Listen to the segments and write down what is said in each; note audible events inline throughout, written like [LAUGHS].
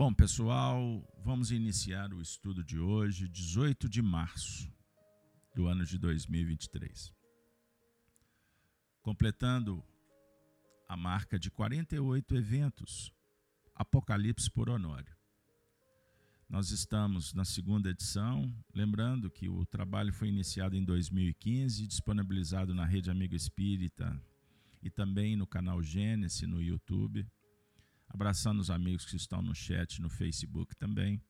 Bom, pessoal, vamos iniciar o estudo de hoje, 18 de março do ano de 2023. Completando a marca de 48 eventos, Apocalipse por Honório. Nós estamos na segunda edição, lembrando que o trabalho foi iniciado em 2015, disponibilizado na Rede Amigo Espírita e também no canal Gênesis no YouTube. Abraçando os amigos que estão no chat, no Facebook também.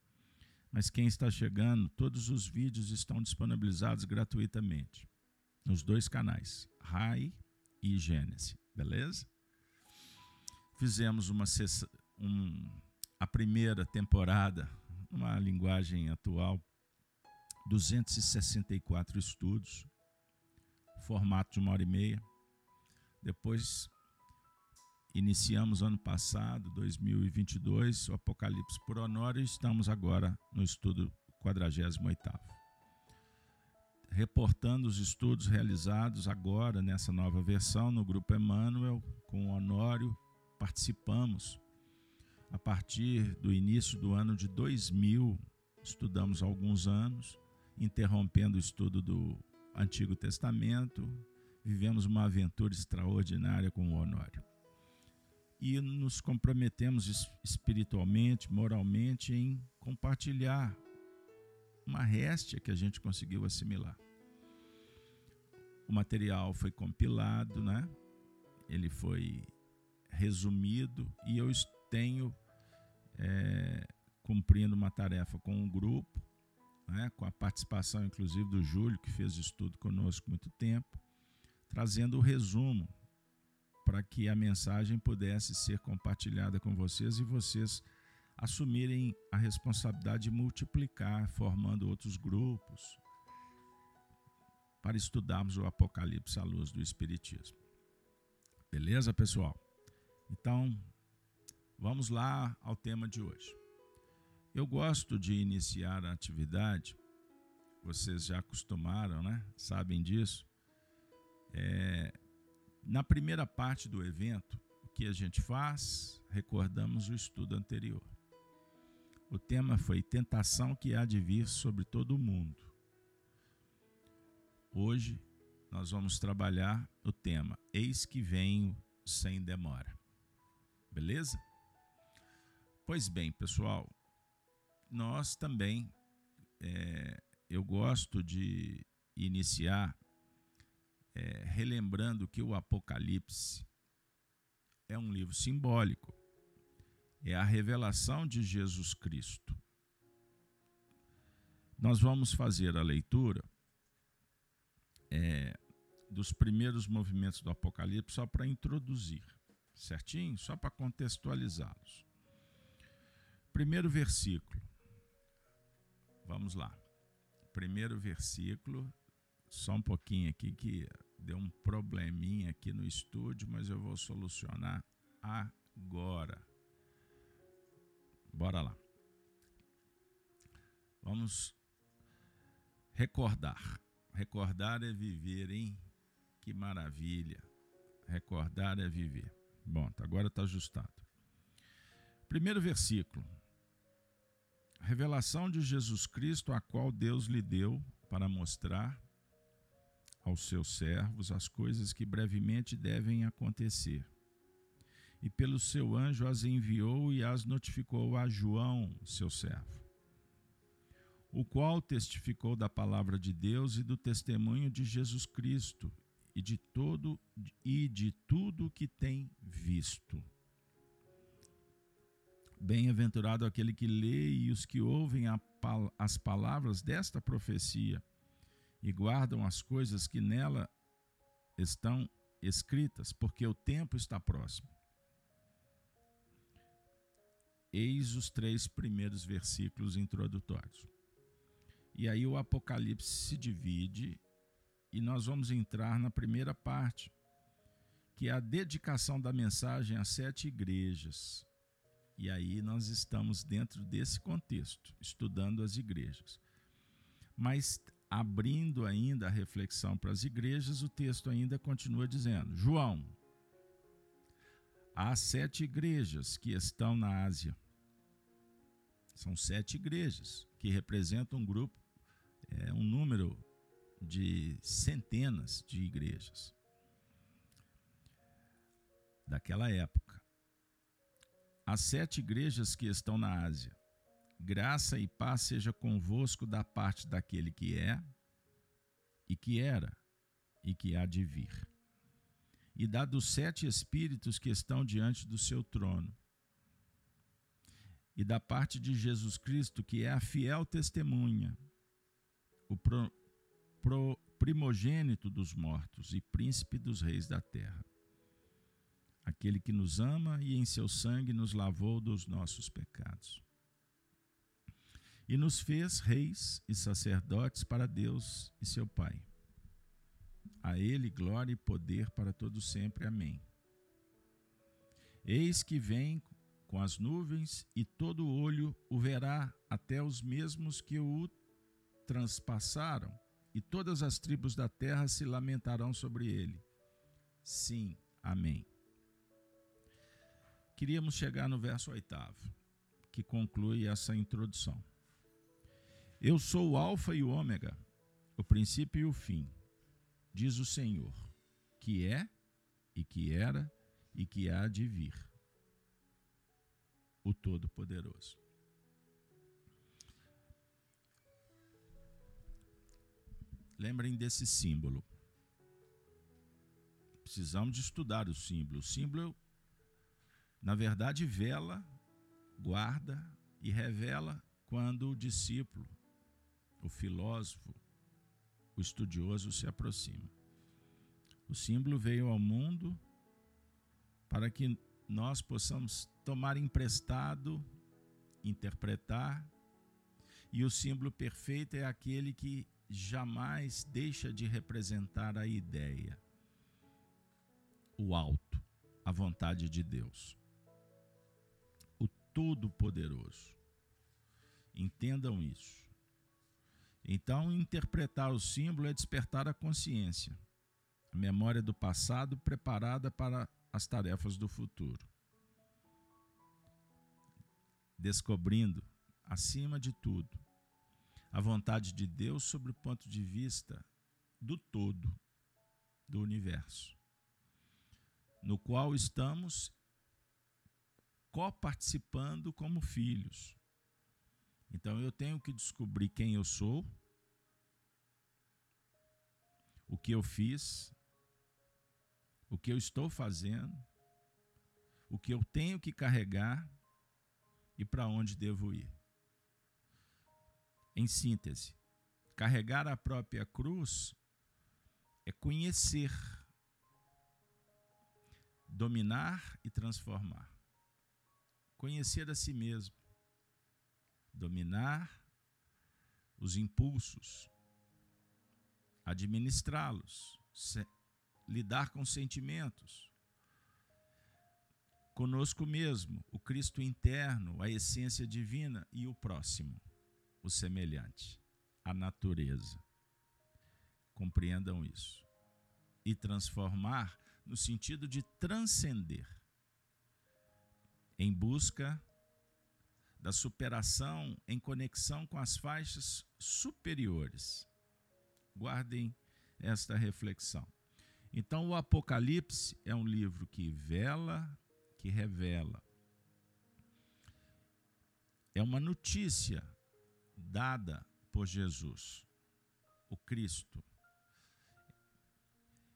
Mas quem está chegando, todos os vídeos estão disponibilizados gratuitamente nos dois canais, RAI e Gênesis, beleza? Fizemos uma um, a primeira temporada numa linguagem atual, 264 estudos, formato de uma hora e meia. Depois iniciamos ano passado, 2022, o Apocalipse por Honório e estamos agora no estudo 48 reportando os estudos realizados agora nessa nova versão no grupo Emmanuel com o Honório participamos a partir do início do ano de 2000, estudamos alguns anos, interrompendo o estudo do Antigo Testamento, vivemos uma aventura extraordinária com o Honório. E nos comprometemos espiritualmente, moralmente, em compartilhar uma réstia que a gente conseguiu assimilar. O material foi compilado, né? ele foi resumido e eu tenho é, cumprindo uma tarefa com um grupo, né, com a participação inclusive do Júlio, que fez estudo conosco muito tempo, trazendo o resumo para que a mensagem pudesse ser compartilhada com vocês e vocês assumirem a responsabilidade de multiplicar, formando outros grupos, para estudarmos o Apocalipse à luz do Espiritismo. Beleza, pessoal? Então, Vamos lá ao tema de hoje. Eu gosto de iniciar a atividade, vocês já acostumaram, né? Sabem disso. É, na primeira parte do evento, o que a gente faz? Recordamos o estudo anterior. O tema foi tentação que há de vir sobre todo o mundo. Hoje nós vamos trabalhar o tema Eis que venho sem demora. Beleza? Pois bem, pessoal, nós também, é, eu gosto de iniciar é, relembrando que o Apocalipse é um livro simbólico, é a revelação de Jesus Cristo. Nós vamos fazer a leitura é, dos primeiros movimentos do Apocalipse só para introduzir, certinho? Só para contextualizá-los. Primeiro versículo. Vamos lá. Primeiro versículo. Só um pouquinho aqui que deu um probleminha aqui no estúdio, mas eu vou solucionar agora. Bora lá. Vamos recordar. Recordar é viver, hein? Que maravilha. Recordar é viver. Bom, agora está ajustado. Primeiro versículo. Revelação de Jesus Cristo, a qual Deus lhe deu para mostrar aos seus servos as coisas que brevemente devem acontecer. E pelo seu anjo as enviou e as notificou a João, seu servo, o qual testificou da palavra de Deus e do testemunho de Jesus Cristo e de todo e de tudo que tem visto Bem-aventurado aquele que lê e os que ouvem as palavras desta profecia e guardam as coisas que nela estão escritas, porque o tempo está próximo. Eis os três primeiros versículos introdutórios. E aí o Apocalipse se divide e nós vamos entrar na primeira parte, que é a dedicação da mensagem às sete igrejas. E aí nós estamos dentro desse contexto, estudando as igrejas. Mas abrindo ainda a reflexão para as igrejas, o texto ainda continua dizendo: João, há sete igrejas que estão na Ásia. São sete igrejas que representam um grupo, é, um número de centenas de igrejas daquela época. As sete igrejas que estão na Ásia, graça e paz seja convosco da parte daquele que é, e que era, e que há de vir. E da dos sete espíritos que estão diante do seu trono, e da parte de Jesus Cristo, que é a fiel testemunha, o pro, pro, primogênito dos mortos e príncipe dos reis da terra aquele que nos ama e em seu sangue nos lavou dos nossos pecados. E nos fez reis e sacerdotes para Deus e seu Pai. A Ele glória e poder para todo sempre. Amém. Eis que vem com as nuvens, e todo olho o verá, até os mesmos que o transpassaram, e todas as tribos da terra se lamentarão sobre ele. Sim, amém queríamos chegar no verso oitavo, que conclui essa introdução. Eu sou o Alfa e o Ômega, o princípio e o fim, diz o Senhor, que é e que era e que há de vir, o Todo-Poderoso. Lembrem desse símbolo. Precisamos de estudar o símbolo. O símbolo na verdade, vela, guarda e revela quando o discípulo, o filósofo, o estudioso se aproxima. O símbolo veio ao mundo para que nós possamos tomar emprestado, interpretar, e o símbolo perfeito é aquele que jamais deixa de representar a ideia, o alto, a vontade de Deus. Todo-Poderoso. Entendam isso. Então, interpretar o símbolo é despertar a consciência, a memória do passado preparada para as tarefas do futuro. Descobrindo, acima de tudo, a vontade de Deus sobre o ponto de vista do todo do universo, no qual estamos coparticipando como filhos. Então eu tenho que descobrir quem eu sou, o que eu fiz, o que eu estou fazendo, o que eu tenho que carregar e para onde devo ir. Em síntese, carregar a própria cruz é conhecer, dominar e transformar conhecer a si mesmo, dominar os impulsos, administrá-los, lidar com sentimentos. Conosco mesmo, o Cristo interno, a essência divina e o próximo, o semelhante, a natureza. Compreendam isso. E transformar no sentido de transcender em busca da superação em conexão com as faixas superiores. Guardem esta reflexão. Então, o Apocalipse é um livro que vela, que revela. É uma notícia dada por Jesus, o Cristo.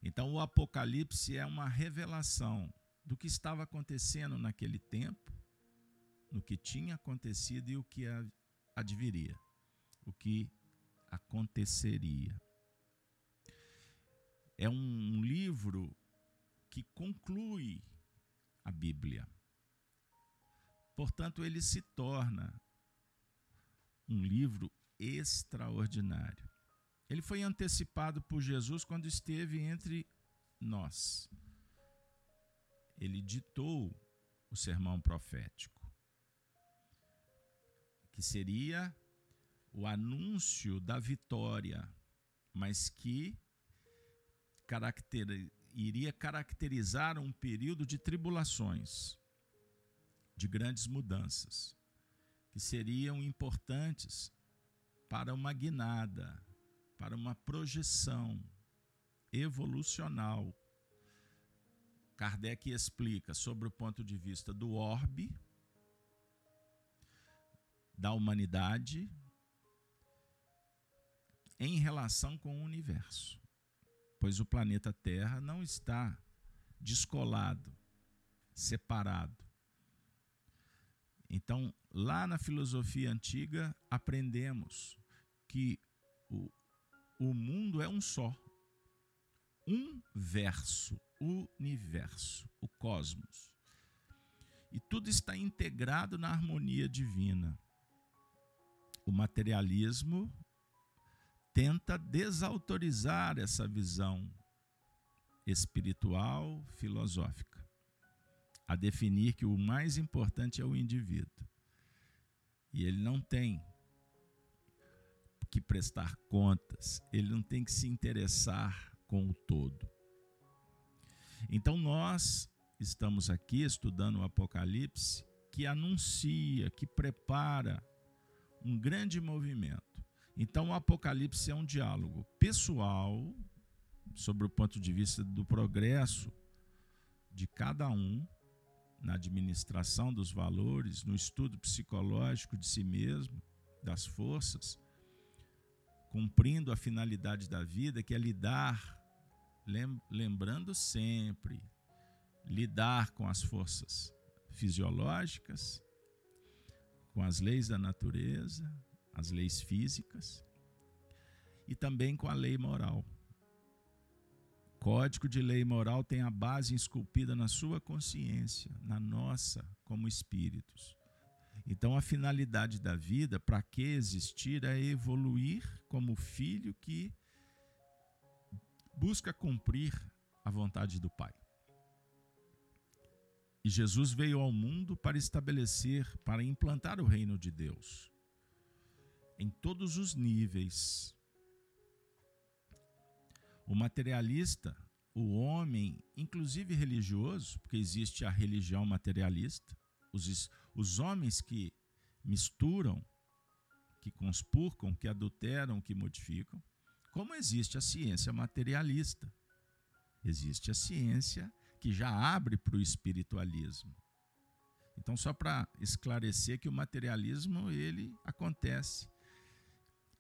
Então, o Apocalipse é uma revelação do que estava acontecendo naquele tempo, no que tinha acontecido e o que adviria, o que aconteceria. É um livro que conclui a Bíblia. Portanto, ele se torna um livro extraordinário. Ele foi antecipado por Jesus quando esteve entre nós ele ditou o sermão profético, que seria o anúncio da vitória, mas que caracter, iria caracterizar um período de tribulações, de grandes mudanças, que seriam importantes para uma guinada, para uma projeção evolucional. Kardec explica sobre o ponto de vista do orbe, da humanidade, em relação com o universo, pois o planeta Terra não está descolado, separado. Então, lá na filosofia antiga, aprendemos que o, o mundo é um só. Um verso, universo, o cosmos. E tudo está integrado na harmonia divina. O materialismo tenta desautorizar essa visão espiritual, filosófica a definir que o mais importante é o indivíduo. E ele não tem que prestar contas, ele não tem que se interessar com o todo. Então nós estamos aqui estudando o Apocalipse que anuncia, que prepara um grande movimento. Então o Apocalipse é um diálogo pessoal sobre o ponto de vista do progresso de cada um na administração dos valores, no estudo psicológico de si mesmo, das forças, cumprindo a finalidade da vida, que é lidar, lembrando sempre, lidar com as forças fisiológicas, com as leis da natureza, as leis físicas e também com a lei moral. Código de lei moral tem a base esculpida na sua consciência, na nossa, como espíritos. Então, a finalidade da vida, para que existir, é evoluir como filho que busca cumprir a vontade do Pai. E Jesus veio ao mundo para estabelecer, para implantar o reino de Deus em todos os níveis o materialista, o homem, inclusive religioso, porque existe a religião materialista, os, os homens que misturam, que conspurcam, que adulteram, que modificam, como existe a ciência materialista. Existe a ciência que já abre para o espiritualismo. Então, só para esclarecer que o materialismo ele acontece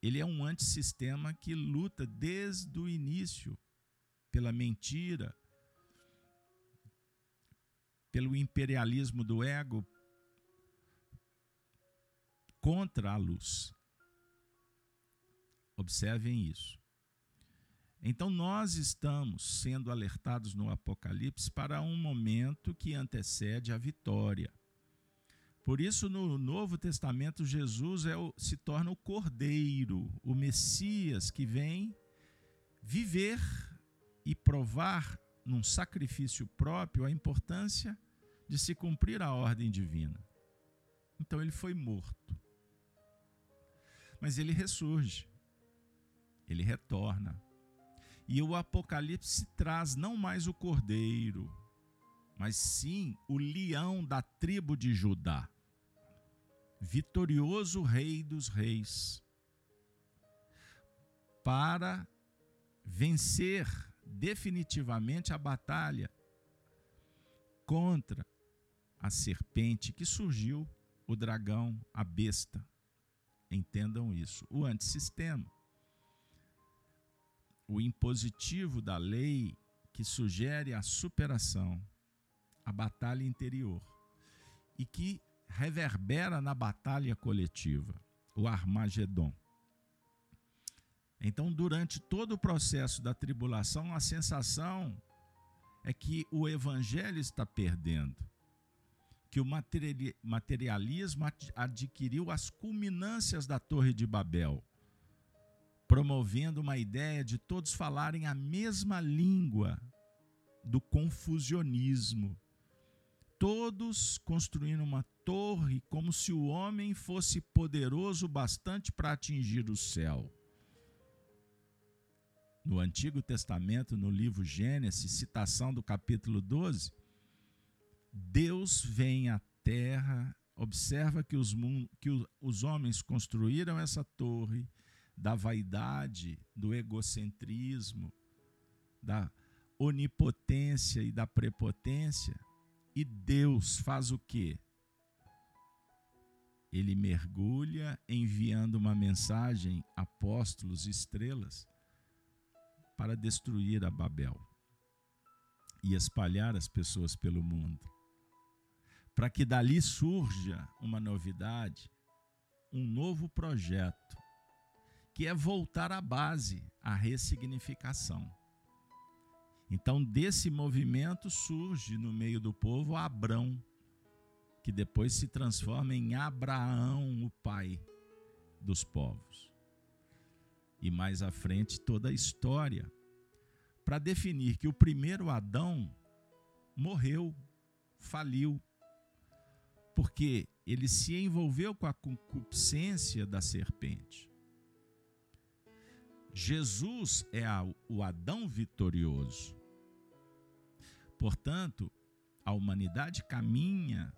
ele é um antissistema que luta desde o início pela mentira, pelo imperialismo do ego contra a luz. Observem isso. Então, nós estamos sendo alertados no Apocalipse para um momento que antecede a vitória. Por isso, no Novo Testamento, Jesus é o, se torna o Cordeiro, o Messias que vem viver e provar num sacrifício próprio a importância de se cumprir a ordem divina. Então ele foi morto. Mas ele ressurge, ele retorna. E o Apocalipse traz não mais o cordeiro, mas sim o leão da tribo de Judá vitorioso Rei dos Reis, para vencer definitivamente a batalha contra a serpente que surgiu, o dragão, a besta. Entendam isso. O antissistema. O impositivo da lei que sugere a superação, a batalha interior. E que reverbera na batalha coletiva, o Armagedon. Então, durante todo o processo da tribulação, a sensação é que o evangelho está perdendo, que o materialismo adquiriu as culminâncias da Torre de Babel, promovendo uma ideia de todos falarem a mesma língua do confusionismo, todos construindo uma torre como se o homem fosse poderoso bastante para atingir o céu. No Antigo Testamento, no livro Gênesis, citação do capítulo 12, Deus vem à terra observa que os, que os homens construíram essa torre da vaidade, do egocentrismo, da onipotência e da prepotência, e Deus faz o quê? Ele mergulha enviando uma mensagem, apóstolos, estrelas, para destruir a Babel e espalhar as pessoas pelo mundo. Para que dali surja uma novidade, um novo projeto, que é voltar à base, à ressignificação. Então, desse movimento surge no meio do povo Abrão, que depois se transforma em Abraão, o pai dos povos. E mais à frente, toda a história para definir que o primeiro Adão morreu, faliu, porque ele se envolveu com a concupiscência da serpente. Jesus é o Adão vitorioso. Portanto, a humanidade caminha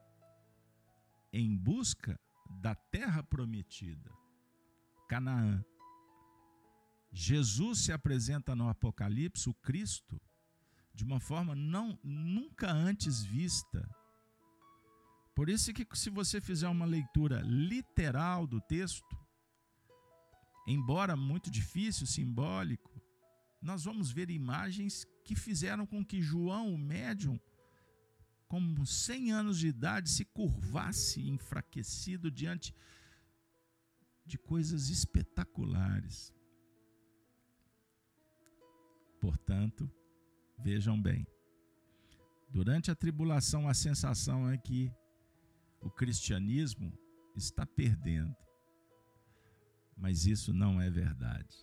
em busca da terra prometida, Canaã. Jesus se apresenta no Apocalipse, o Cristo, de uma forma não nunca antes vista. Por isso que se você fizer uma leitura literal do texto, embora muito difícil, simbólico, nós vamos ver imagens que fizeram com que João, o médium, com 100 anos de idade, se curvasse enfraquecido diante de coisas espetaculares. Portanto, vejam bem, durante a tribulação a sensação é que o cristianismo está perdendo. Mas isso não é verdade.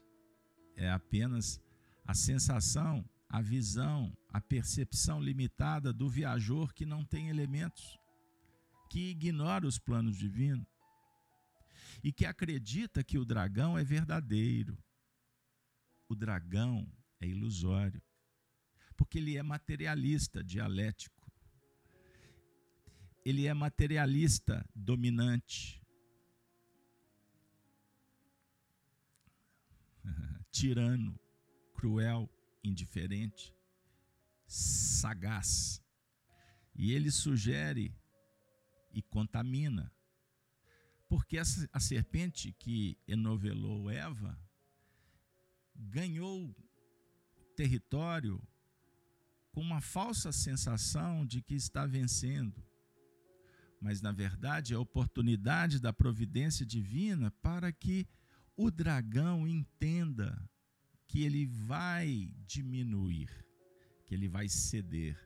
É apenas a sensação, a visão, a percepção limitada do viajor que não tem elementos, que ignora os planos divinos e que acredita que o dragão é verdadeiro. O dragão é ilusório, porque ele é materialista, dialético. Ele é materialista, dominante. Tirano, cruel, indiferente, sagaz. E ele sugere e contamina. Porque a serpente que enovelou Eva ganhou território com uma falsa sensação de que está vencendo. Mas, na verdade, é a oportunidade da providência divina para que o dragão entenda que ele vai diminuir, que ele vai ceder.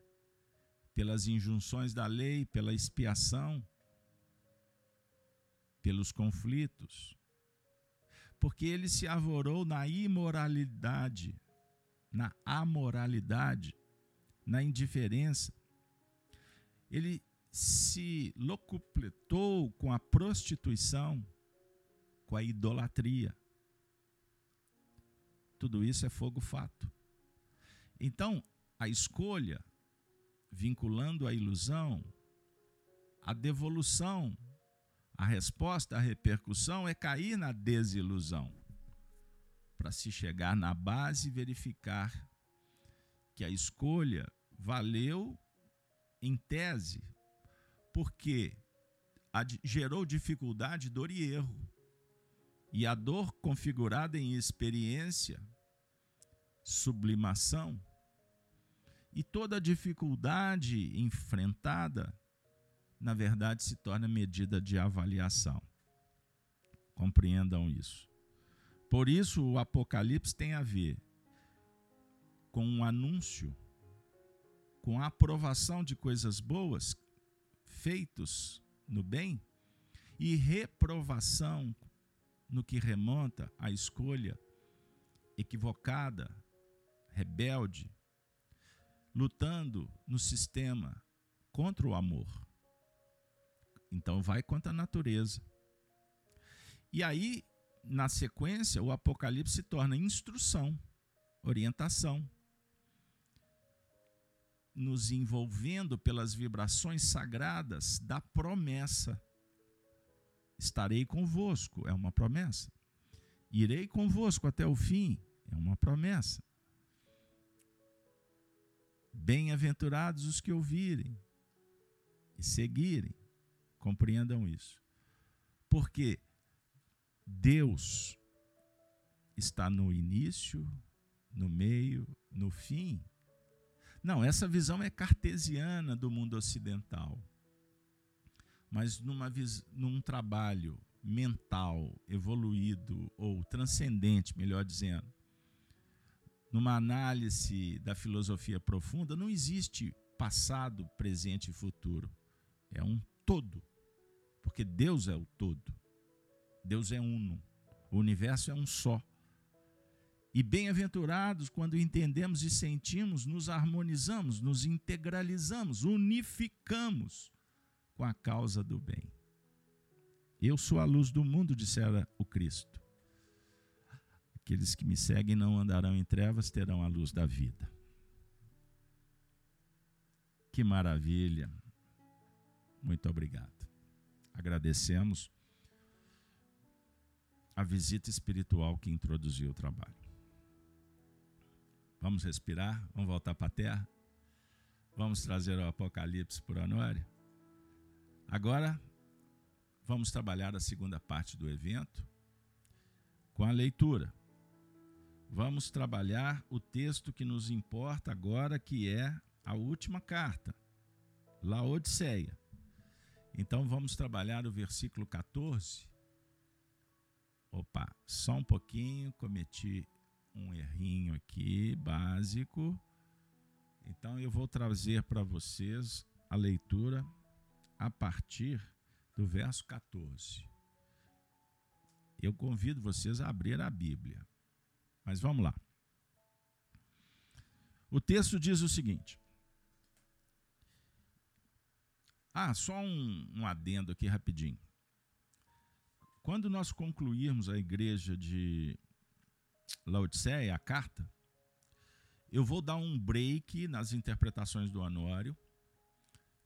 Pelas injunções da lei, pela expiação, pelos conflitos, porque ele se arvorou na imoralidade na amoralidade, na indiferença. Ele se locupletou com a prostituição, com a idolatria. Tudo isso é fogo fato. Então, a escolha, vinculando a ilusão, a devolução, a resposta, a repercussão é cair na desilusão para se chegar na base e verificar que a escolha valeu em tese, porque gerou dificuldade, dor e erro. E a dor configurada em experiência, sublimação, e toda dificuldade enfrentada, na verdade, se torna medida de avaliação. Compreendam isso. Por isso, o Apocalipse tem a ver com um anúncio, com a aprovação de coisas boas feitos no bem e reprovação no que remonta à escolha equivocada, rebelde, lutando no sistema contra o amor. Então vai contra a natureza. E aí na sequência, o Apocalipse se torna instrução, orientação, nos envolvendo pelas vibrações sagradas da promessa. Estarei convosco, é uma promessa. Irei convosco até o fim, é uma promessa. Bem-aventurados os que ouvirem e seguirem, compreendam isso. Porque Deus está no início, no meio, no fim. Não, essa visão é cartesiana do mundo ocidental. Mas numa, num trabalho mental evoluído ou transcendente, melhor dizendo, numa análise da filosofia profunda, não existe passado, presente e futuro. É um todo. Porque Deus é o todo. Deus é uno. O universo é um só. E bem-aventurados quando entendemos e sentimos, nos harmonizamos, nos integralizamos, unificamos com a causa do bem. Eu sou a luz do mundo, dissera o Cristo. Aqueles que me seguem não andarão em trevas, terão a luz da vida. Que maravilha. Muito obrigado. Agradecemos a visita espiritual que introduziu o trabalho. Vamos respirar, vamos voltar para a terra, vamos trazer o Apocalipse por Honório. Agora, vamos trabalhar a segunda parte do evento com a leitura. Vamos trabalhar o texto que nos importa agora, que é a última carta, Laodiceia. Então vamos trabalhar o versículo 14 Opa, só um pouquinho, cometi um errinho aqui, básico. Então eu vou trazer para vocês a leitura a partir do verso 14. Eu convido vocês a abrir a Bíblia. Mas vamos lá. O texto diz o seguinte. Ah, só um, um adendo aqui rapidinho. Quando nós concluirmos a igreja de Laodiceia, a carta, eu vou dar um break nas interpretações do Anório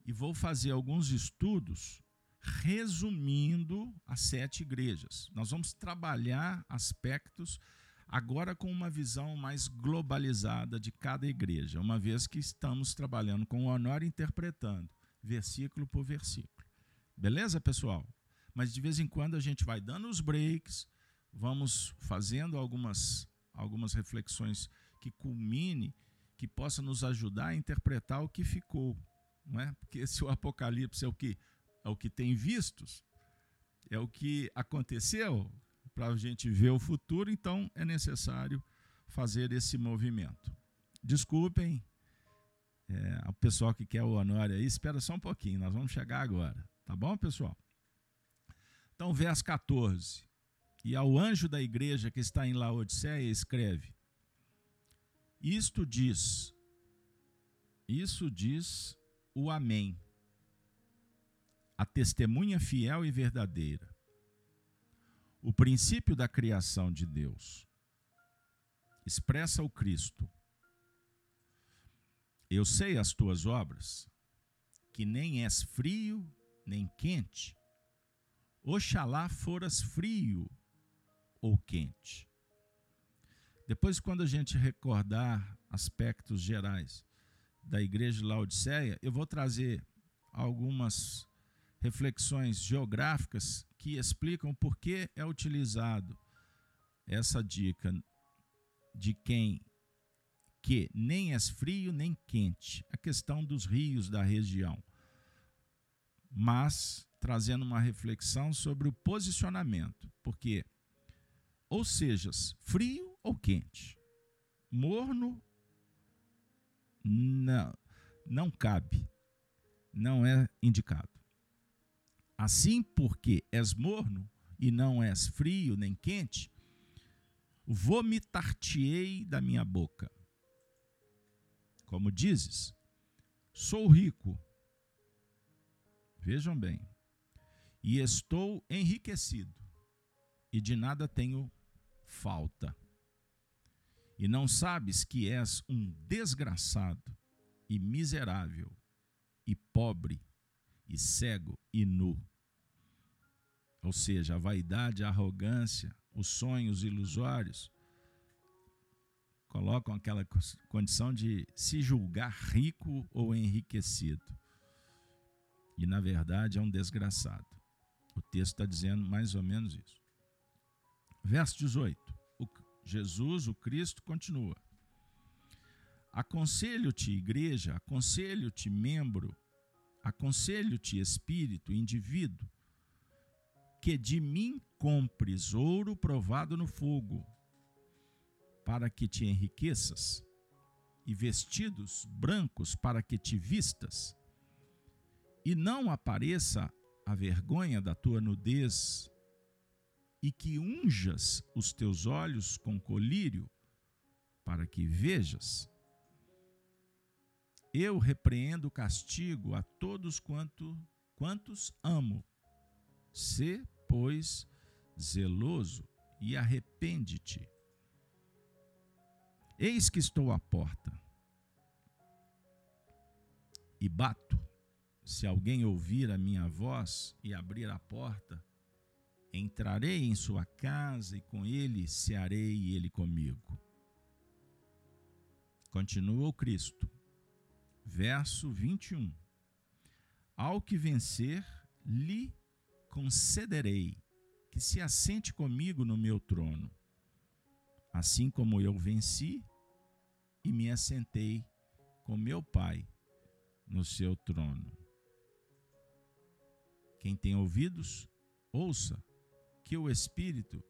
e vou fazer alguns estudos resumindo as sete igrejas. Nós vamos trabalhar aspectos agora com uma visão mais globalizada de cada igreja, uma vez que estamos trabalhando com o Honório interpretando versículo por versículo. Beleza, pessoal? mas de vez em quando a gente vai dando os breaks, vamos fazendo algumas, algumas reflexões que culmine, que possa nos ajudar a interpretar o que ficou, não é? Porque se [LAUGHS] o Apocalipse é o que é o que tem vistos, é o que aconteceu para a gente ver o futuro, então é necessário fazer esse movimento. Desculpem, é, o pessoal que quer o Honório aí, espera só um pouquinho, nós vamos chegar agora, tá bom, pessoal? Então, verso 14. E ao anjo da igreja que está em Laodiceia, escreve: Isto diz, isso diz o Amém, a testemunha fiel e verdadeira, o princípio da criação de Deus. Expressa o Cristo. Eu sei as tuas obras, que nem és frio nem quente. Oxalá foras frio ou quente. Depois, quando a gente recordar aspectos gerais da igreja de Laodiceia, eu vou trazer algumas reflexões geográficas que explicam por que é utilizado essa dica de quem que nem é frio nem quente, a questão dos rios da região. Mas trazendo uma reflexão sobre o posicionamento, porque ou sejas frio ou quente, morno não, não cabe, não é indicado. Assim, porque és morno e não és frio nem quente, vomitar-te-ei da minha boca. Como dizes, sou rico. Vejam bem, e estou enriquecido, e de nada tenho falta. E não sabes que és um desgraçado e miserável, e pobre, e cego e nu. Ou seja, a vaidade, a arrogância, os sonhos ilusórios, colocam aquela condição de se julgar rico ou enriquecido. E na verdade é um desgraçado. O texto está dizendo mais ou menos isso. Verso 18. Jesus, o Cristo, continua. Aconselho-te, igreja, aconselho-te, membro, aconselho-te, espírito, indivíduo, que de mim compres ouro provado no fogo, para que te enriqueças, e vestidos brancos para que te vistas, e não apareça a vergonha da tua nudez, e que unjas os teus olhos com colírio, para que vejas. Eu repreendo o castigo a todos quanto, quantos amo. Se, pois, zeloso e arrepende-te. Eis que estou à porta e bato. Se alguém ouvir a minha voz e abrir a porta, entrarei em sua casa e com ele cearei e ele comigo. Continua o Cristo verso 21. Ao que vencer, lhe concederei que se assente comigo no meu trono, assim como eu venci e me assentei com meu Pai no seu trono. Quem tem ouvidos, ouça que o Espírito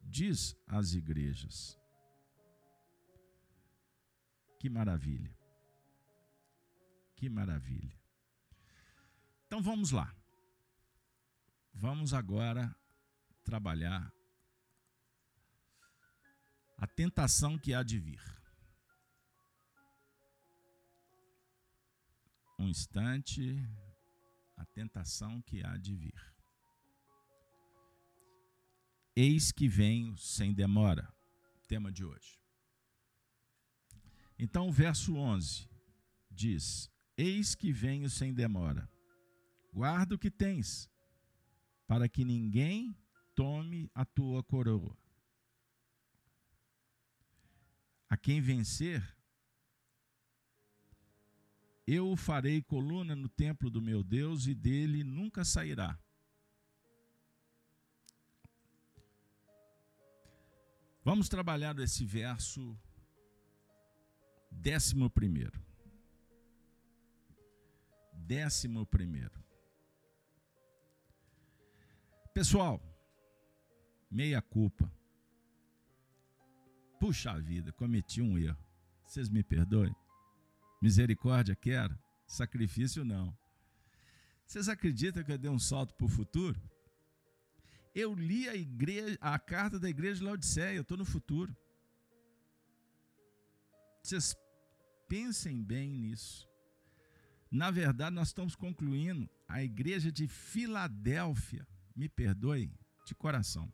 diz às igrejas. Que maravilha! Que maravilha. Então vamos lá. Vamos agora trabalhar a tentação que há de vir. Um instante, a tentação que há de vir. Eis que venho sem demora, tema de hoje. Então, o verso 11 diz: Eis que venho sem demora. Guarda o que tens, para que ninguém tome a tua coroa. A quem vencer, eu o farei coluna no templo do meu Deus e dele nunca sairá. Vamos trabalhar esse verso décimo primeiro décimo primeiro. Pessoal, meia culpa. Puxa vida, cometi um erro. Vocês me perdoem? Misericórdia quero, sacrifício não. Vocês acreditam que eu dei um salto para o futuro? Eu li a, igreja, a carta da igreja de Laodiceia, eu estou no futuro. Vocês pensem bem nisso. Na verdade, nós estamos concluindo a igreja de Filadélfia. Me perdoe de coração.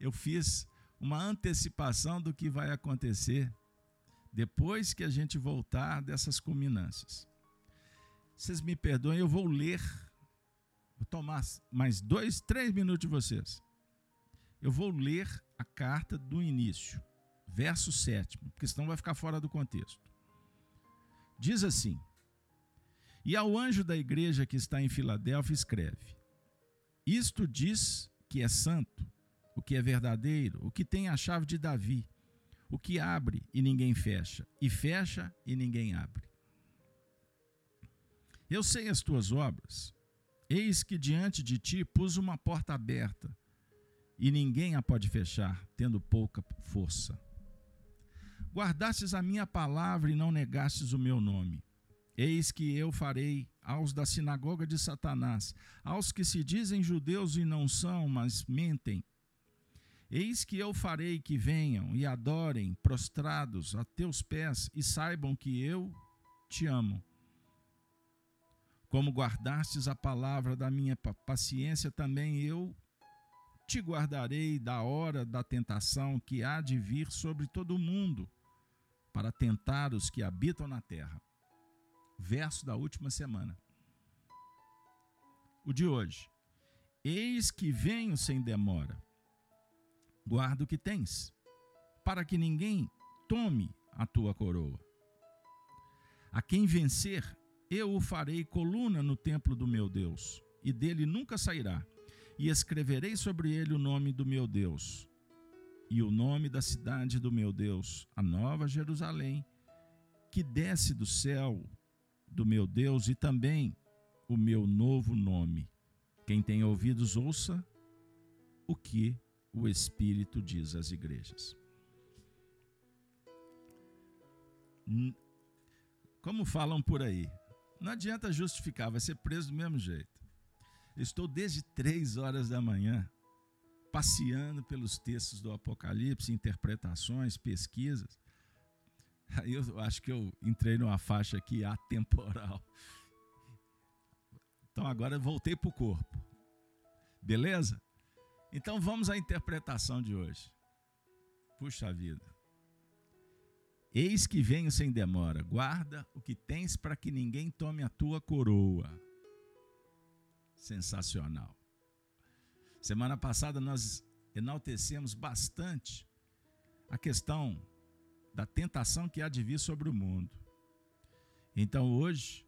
Eu fiz uma antecipação do que vai acontecer depois que a gente voltar dessas culminâncias. Vocês me perdoem, eu vou ler. Vou tomar mais dois, três minutos de vocês. Eu vou ler a carta do início, verso sétimo, porque senão vai ficar fora do contexto. Diz assim: e ao anjo da igreja que está em Filadélfia, escreve: Isto diz que é santo, o que é verdadeiro, o que tem a chave de Davi, o que abre e ninguém fecha, e fecha e ninguém abre. Eu sei as tuas obras. Eis que diante de ti pus uma porta aberta, e ninguém a pode fechar, tendo pouca força. Guardastes a minha palavra e não negastes o meu nome. Eis que eu farei aos da sinagoga de Satanás, aos que se dizem judeus e não são, mas mentem. Eis que eu farei que venham e adorem prostrados a teus pés e saibam que eu te amo. Como guardastes a palavra da minha paciência, também eu te guardarei da hora da tentação que há de vir sobre todo o mundo, para tentar os que habitam na terra verso da última semana. O de hoje. Eis que venho sem demora. Guarda o que tens, para que ninguém tome a tua coroa. A quem vencer, eu o farei coluna no templo do meu Deus, e dele nunca sairá. E escreverei sobre ele o nome do meu Deus, e o nome da cidade do meu Deus, a nova Jerusalém, que desce do céu do meu Deus, e também o meu novo nome. Quem tem ouvidos, ouça o que o Espírito diz às igrejas. Como falam por aí, não adianta justificar, vai ser preso do mesmo jeito. estou desde três horas da manhã passeando pelos textos do Apocalipse, interpretações, pesquisas. Aí eu acho que eu entrei numa faixa aqui atemporal. Então agora eu voltei para o corpo. Beleza? Então vamos à interpretação de hoje. Puxa vida. Eis que venho sem demora, guarda o que tens para que ninguém tome a tua coroa. Sensacional. Semana passada nós enaltecemos bastante a questão da tentação que há de vir sobre o mundo. Então hoje,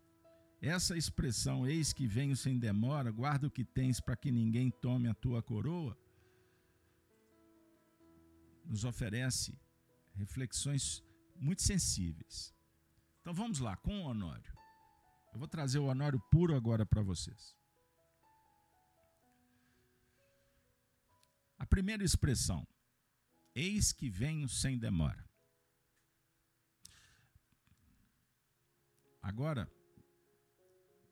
essa expressão, eis que venho sem demora, guarda o que tens para que ninguém tome a tua coroa, nos oferece reflexões muito sensíveis. Então vamos lá, com o Honório. Eu vou trazer o Honório puro agora para vocês. A primeira expressão, eis que venho sem demora. Agora,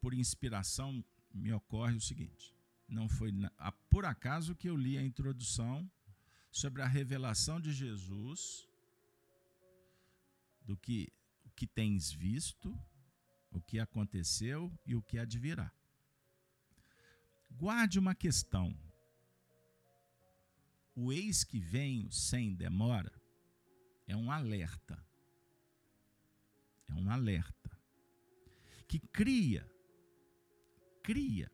por inspiração, me ocorre o seguinte: não foi por acaso que eu li a introdução sobre a revelação de Jesus do que o que tens visto, o que aconteceu e o que advirá. Guarde uma questão. O eis que venho sem demora é um alerta. É um alerta que cria cria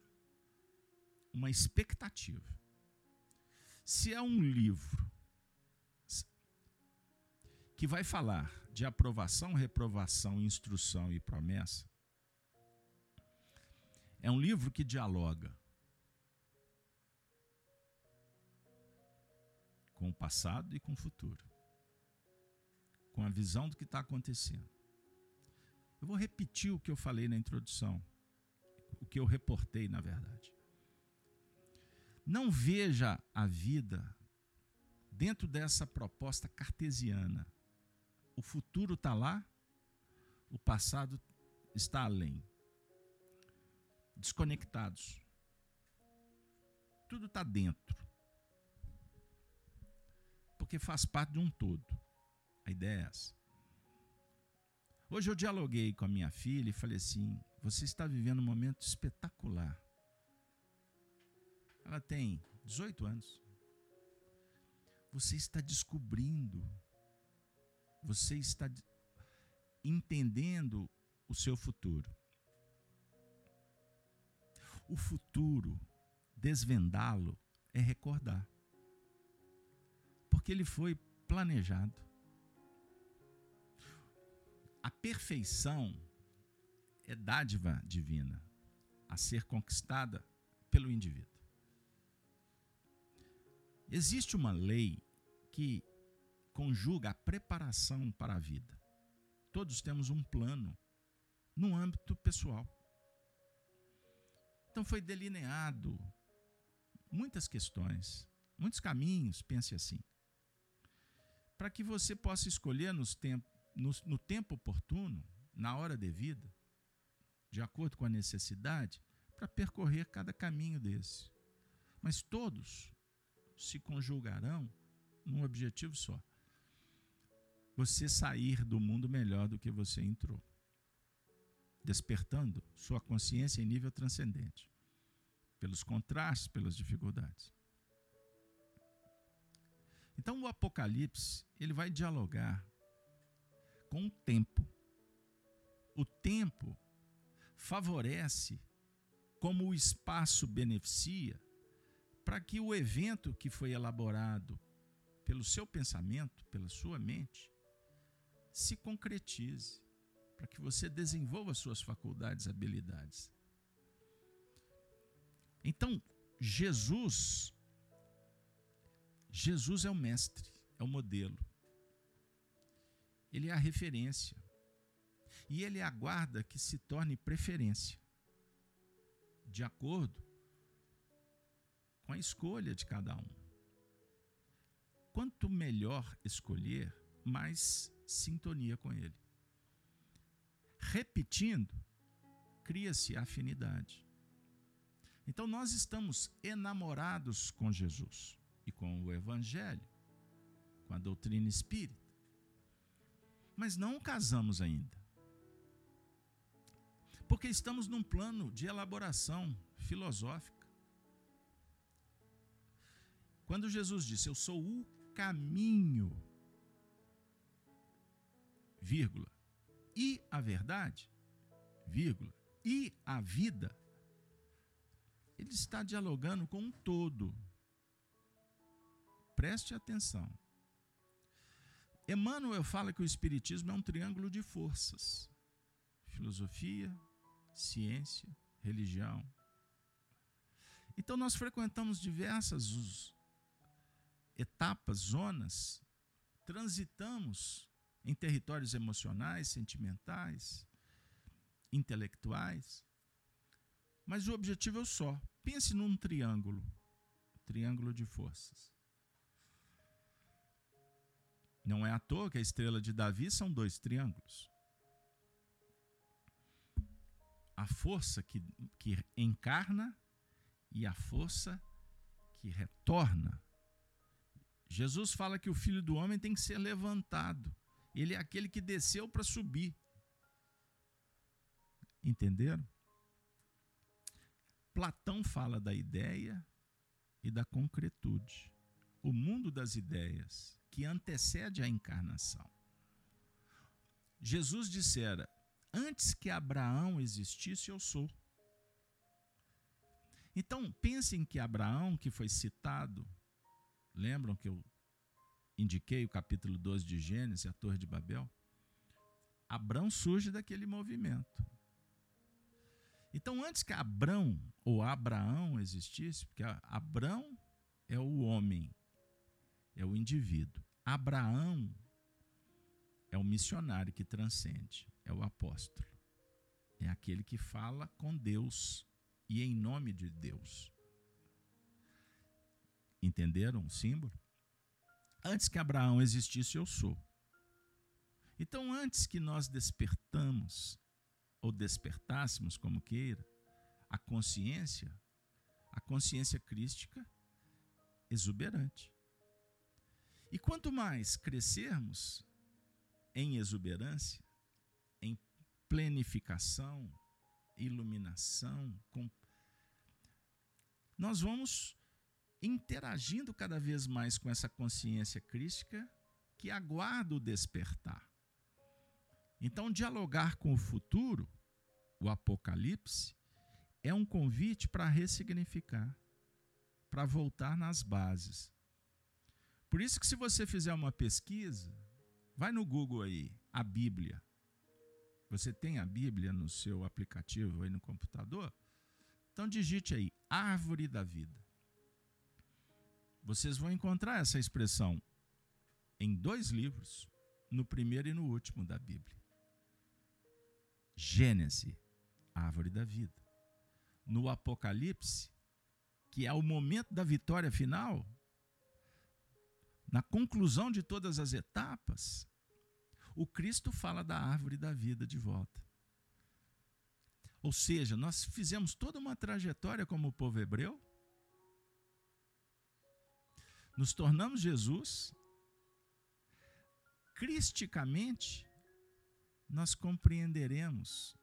uma expectativa. Se é um livro que vai falar de aprovação, reprovação, instrução e promessa, é um livro que dialoga com o passado e com o futuro, com a visão do que está acontecendo. Eu vou repetir o que eu falei na introdução, o que eu reportei, na verdade. Não veja a vida dentro dessa proposta cartesiana o futuro está lá, o passado está além. Desconectados. Tudo está dentro. Porque faz parte de um todo. A ideia é essa. Hoje eu dialoguei com a minha filha e falei assim: você está vivendo um momento espetacular. Ela tem 18 anos. Você está descobrindo você está entendendo o seu futuro. O futuro, desvendá-lo, é recordar. Porque ele foi planejado. A perfeição é dádiva divina a ser conquistada pelo indivíduo. Existe uma lei que conjuga a preparação para a vida. Todos temos um plano no âmbito pessoal. Então foi delineado muitas questões, muitos caminhos, pense assim, para que você possa escolher nos temp no, no tempo oportuno, na hora devida, de acordo com a necessidade, para percorrer cada caminho desse. Mas todos se conjugarão num objetivo só: você sair do mundo melhor do que você entrou, despertando sua consciência em nível transcendente, pelos contrastes, pelas dificuldades. Então o Apocalipse, ele vai dialogar com o tempo. O tempo favorece como o espaço beneficia para que o evento que foi elaborado pelo seu pensamento, pela sua mente, se concretize, para que você desenvolva suas faculdades, habilidades. Então, Jesus Jesus é o mestre, é o modelo. Ele é a referência. E ele aguarda que se torne preferência, de acordo com a escolha de cada um. Quanto melhor escolher, mais sintonia com ele. Repetindo, cria-se afinidade. Então nós estamos enamorados com Jesus e com o Evangelho, com a doutrina espírita. Mas não casamos ainda. Porque estamos num plano de elaboração filosófica. Quando Jesus disse: Eu sou o caminho, vírgula, e a verdade, vírgula, e a vida, ele está dialogando com um todo Preste atenção. Emmanuel fala que o Espiritismo é um triângulo de forças: filosofia, ciência, religião. Então, nós frequentamos diversas etapas, zonas, transitamos em territórios emocionais, sentimentais, intelectuais, mas o objetivo é o só. Pense num triângulo triângulo de forças. Não é à toa que a estrela de Davi são dois triângulos. A força que, que encarna e a força que retorna. Jesus fala que o filho do homem tem que ser levantado. Ele é aquele que desceu para subir. Entenderam? Platão fala da ideia e da concretude. O mundo das ideias que antecede a encarnação. Jesus dissera: Antes que Abraão existisse, eu sou. Então, pensem que Abraão, que foi citado, lembram que eu indiquei o capítulo 12 de Gênesis, a Torre de Babel? Abraão surge daquele movimento. Então, antes que Abraão ou Abraão existisse, porque Abraão é o homem, é o indivíduo. Abraão é o missionário que transcende, é o apóstolo. É aquele que fala com Deus e em nome de Deus. Entenderam o símbolo? Antes que Abraão existisse, eu sou. Então, antes que nós despertamos, ou despertássemos, como queira, a consciência, a consciência crística exuberante. E quanto mais crescermos em exuberância, em plenificação, iluminação, nós vamos interagindo cada vez mais com essa consciência crística que aguarda o despertar. Então, dialogar com o futuro, o Apocalipse, é um convite para ressignificar, para voltar nas bases por isso que se você fizer uma pesquisa, vai no Google aí, a Bíblia. Você tem a Bíblia no seu aplicativo aí no computador? Então digite aí, árvore da vida. Vocês vão encontrar essa expressão em dois livros, no primeiro e no último da Bíblia. Gênesis, árvore da vida. No Apocalipse, que é o momento da vitória final, na conclusão de todas as etapas, o Cristo fala da árvore da vida de volta. Ou seja, nós fizemos toda uma trajetória como povo hebreu, nos tornamos Jesus, cristicamente, nós compreenderemos,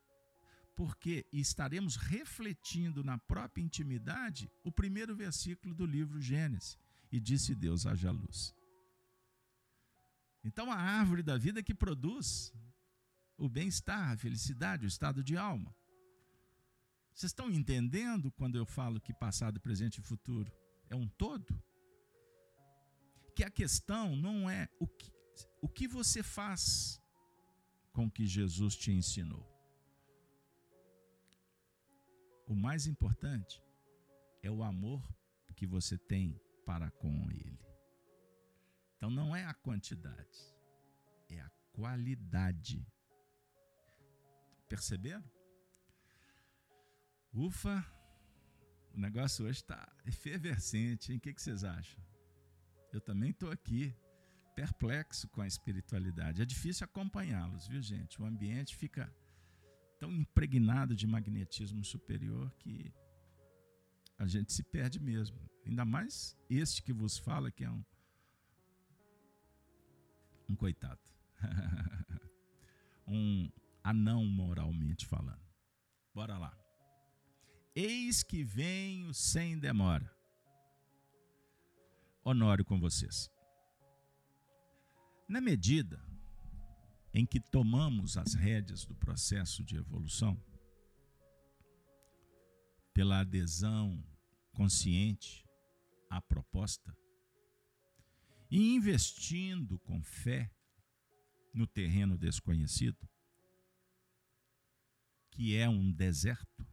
porque estaremos refletindo na própria intimidade o primeiro versículo do livro Gênesis e disse Deus: haja luz. Então a árvore da vida que produz o bem-estar, a felicidade, o estado de alma. Vocês estão entendendo quando eu falo que passado, presente e futuro é um todo. Que a questão não é o que, o que você faz com o que Jesus te ensinou. O mais importante é o amor que você tem para com Ele. Então não é a quantidade, é a qualidade. Perceberam? Ufa, o negócio hoje está efervescente, hein? O que, que vocês acham? Eu também estou aqui perplexo com a espiritualidade. É difícil acompanhá-los, viu, gente? O ambiente fica tão impregnado de magnetismo superior que a gente se perde mesmo. Ainda mais este que vos fala, que é um, um coitado. [LAUGHS] um anão moralmente falando. Bora lá. Eis que venho sem demora. Honório com vocês. Na medida em que tomamos as rédeas do processo de evolução, pela adesão consciente à proposta, e investindo com fé no terreno desconhecido, que é um deserto,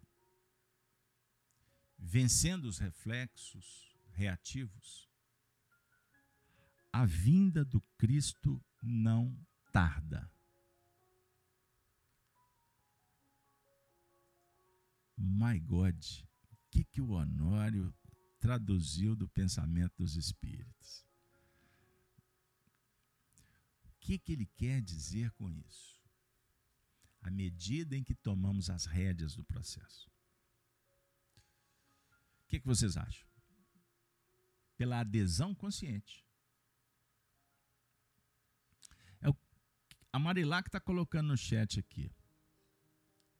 vencendo os reflexos reativos, a vinda do Cristo não tarda. My God, o que, que o Honório traduziu do pensamento dos espíritos? O que, que ele quer dizer com isso? À medida em que tomamos as rédeas do processo. O que, que vocês acham? Pela adesão consciente A Marilac está colocando no chat aqui.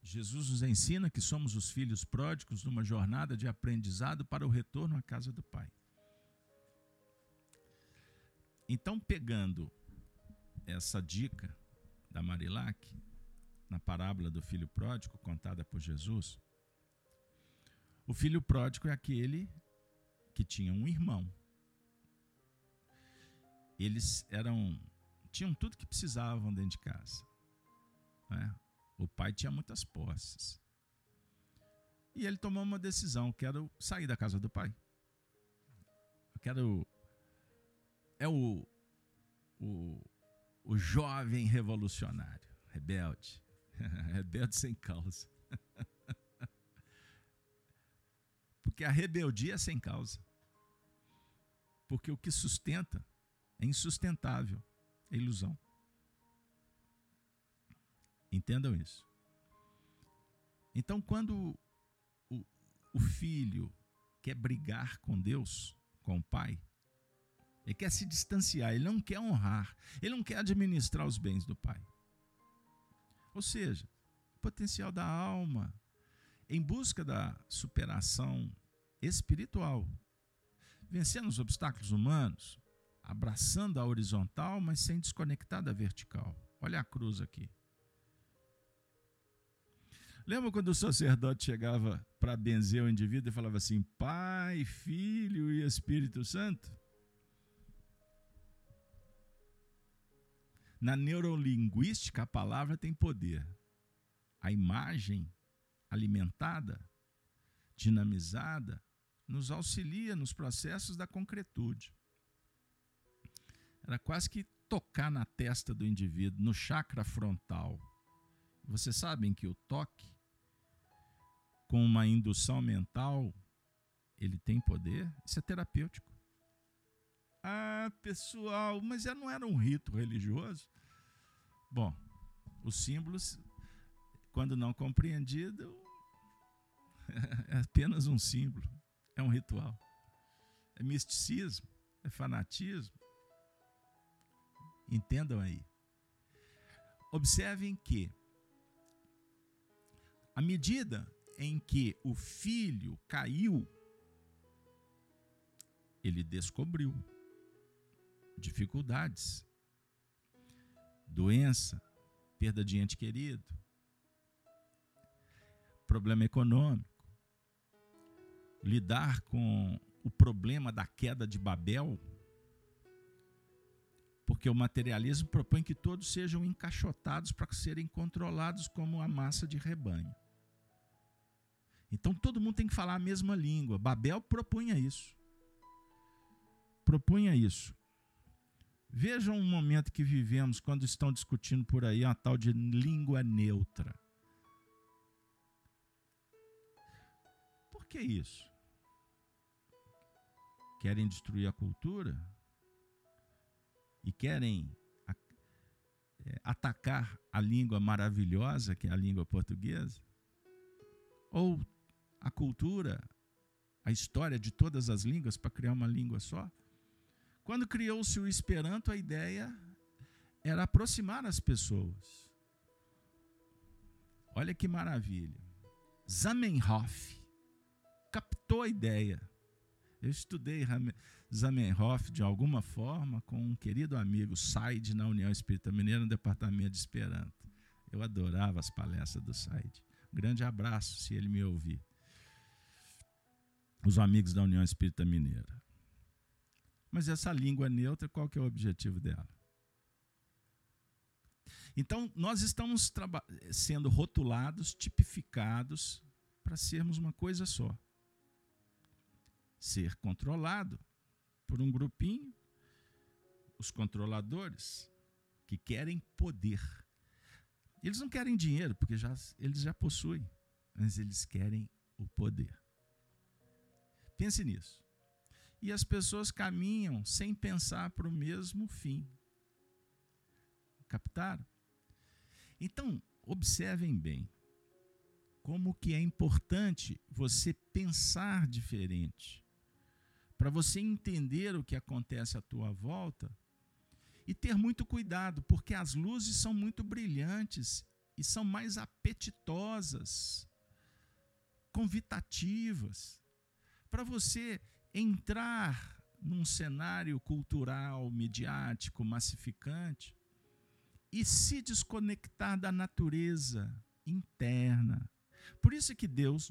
Jesus nos ensina que somos os filhos pródigos numa jornada de aprendizado para o retorno à casa do Pai. Então, pegando essa dica da Marilac, na parábola do filho pródigo contada por Jesus, o filho pródigo é aquele que tinha um irmão. Eles eram tinham tudo que precisavam dentro de casa. Né? O pai tinha muitas posses. E ele tomou uma decisão: quero sair da casa do pai. Eu quero. É o, o, o jovem revolucionário, rebelde. [LAUGHS] rebelde sem causa. [LAUGHS] Porque a rebeldia é sem causa. Porque o que sustenta é insustentável ilusão. Entendam isso. Então, quando o, o filho quer brigar com Deus, com o pai, ele quer se distanciar, ele não quer honrar, ele não quer administrar os bens do pai. Ou seja, o potencial da alma em busca da superação espiritual, vencendo os obstáculos humanos, abraçando a horizontal, mas sem desconectar da vertical. Olha a cruz aqui. Lembra quando o sacerdote chegava para benzer o indivíduo e falava assim: Pai, Filho e Espírito Santo? Na neurolinguística, a palavra tem poder. A imagem alimentada, dinamizada, nos auxilia nos processos da concretude. Era quase que tocar na testa do indivíduo, no chakra frontal. Vocês sabem que o toque, com uma indução mental, ele tem poder? Isso é terapêutico. Ah, pessoal, mas não era um rito religioso? Bom, os símbolos, quando não compreendido, [LAUGHS] é apenas um símbolo, é um ritual. É misticismo, é fanatismo. Entendam aí. Observem que, à medida em que o filho caiu, ele descobriu dificuldades, doença, perda de ente querido, problema econômico, lidar com o problema da queda de Babel, porque o materialismo propõe que todos sejam encaixotados para serem controlados como a massa de rebanho. Então todo mundo tem que falar a mesma língua. Babel propunha isso. Propunha isso. Vejam um momento que vivemos quando estão discutindo por aí a tal de língua neutra. Por que isso? Querem destruir a cultura? E querem é, atacar a língua maravilhosa que é a língua portuguesa? Ou a cultura, a história de todas as línguas para criar uma língua só. Quando criou-se o Esperanto, a ideia era aproximar as pessoas. Olha que maravilha. Zamenhof captou a ideia. Eu estudei Zamenhof de alguma forma com um querido amigo, Said, na União Espírita Mineira, no departamento de Esperanto. Eu adorava as palestras do Said. grande abraço se ele me ouvir os amigos da União Espírita Mineira. Mas essa língua neutra, qual que é o objetivo dela? Então, nós estamos sendo rotulados, tipificados para sermos uma coisa só. Ser controlado por um grupinho, os controladores, que querem poder. Eles não querem dinheiro, porque já, eles já possuem, mas eles querem o poder. Pense nisso. E as pessoas caminham sem pensar para o mesmo fim. Captaram? Então, observem bem como que é importante você pensar diferente, para você entender o que acontece à tua volta e ter muito cuidado, porque as luzes são muito brilhantes e são mais apetitosas, convitativas para você entrar num cenário cultural, midiático, massificante e se desconectar da natureza interna. Por isso que Deus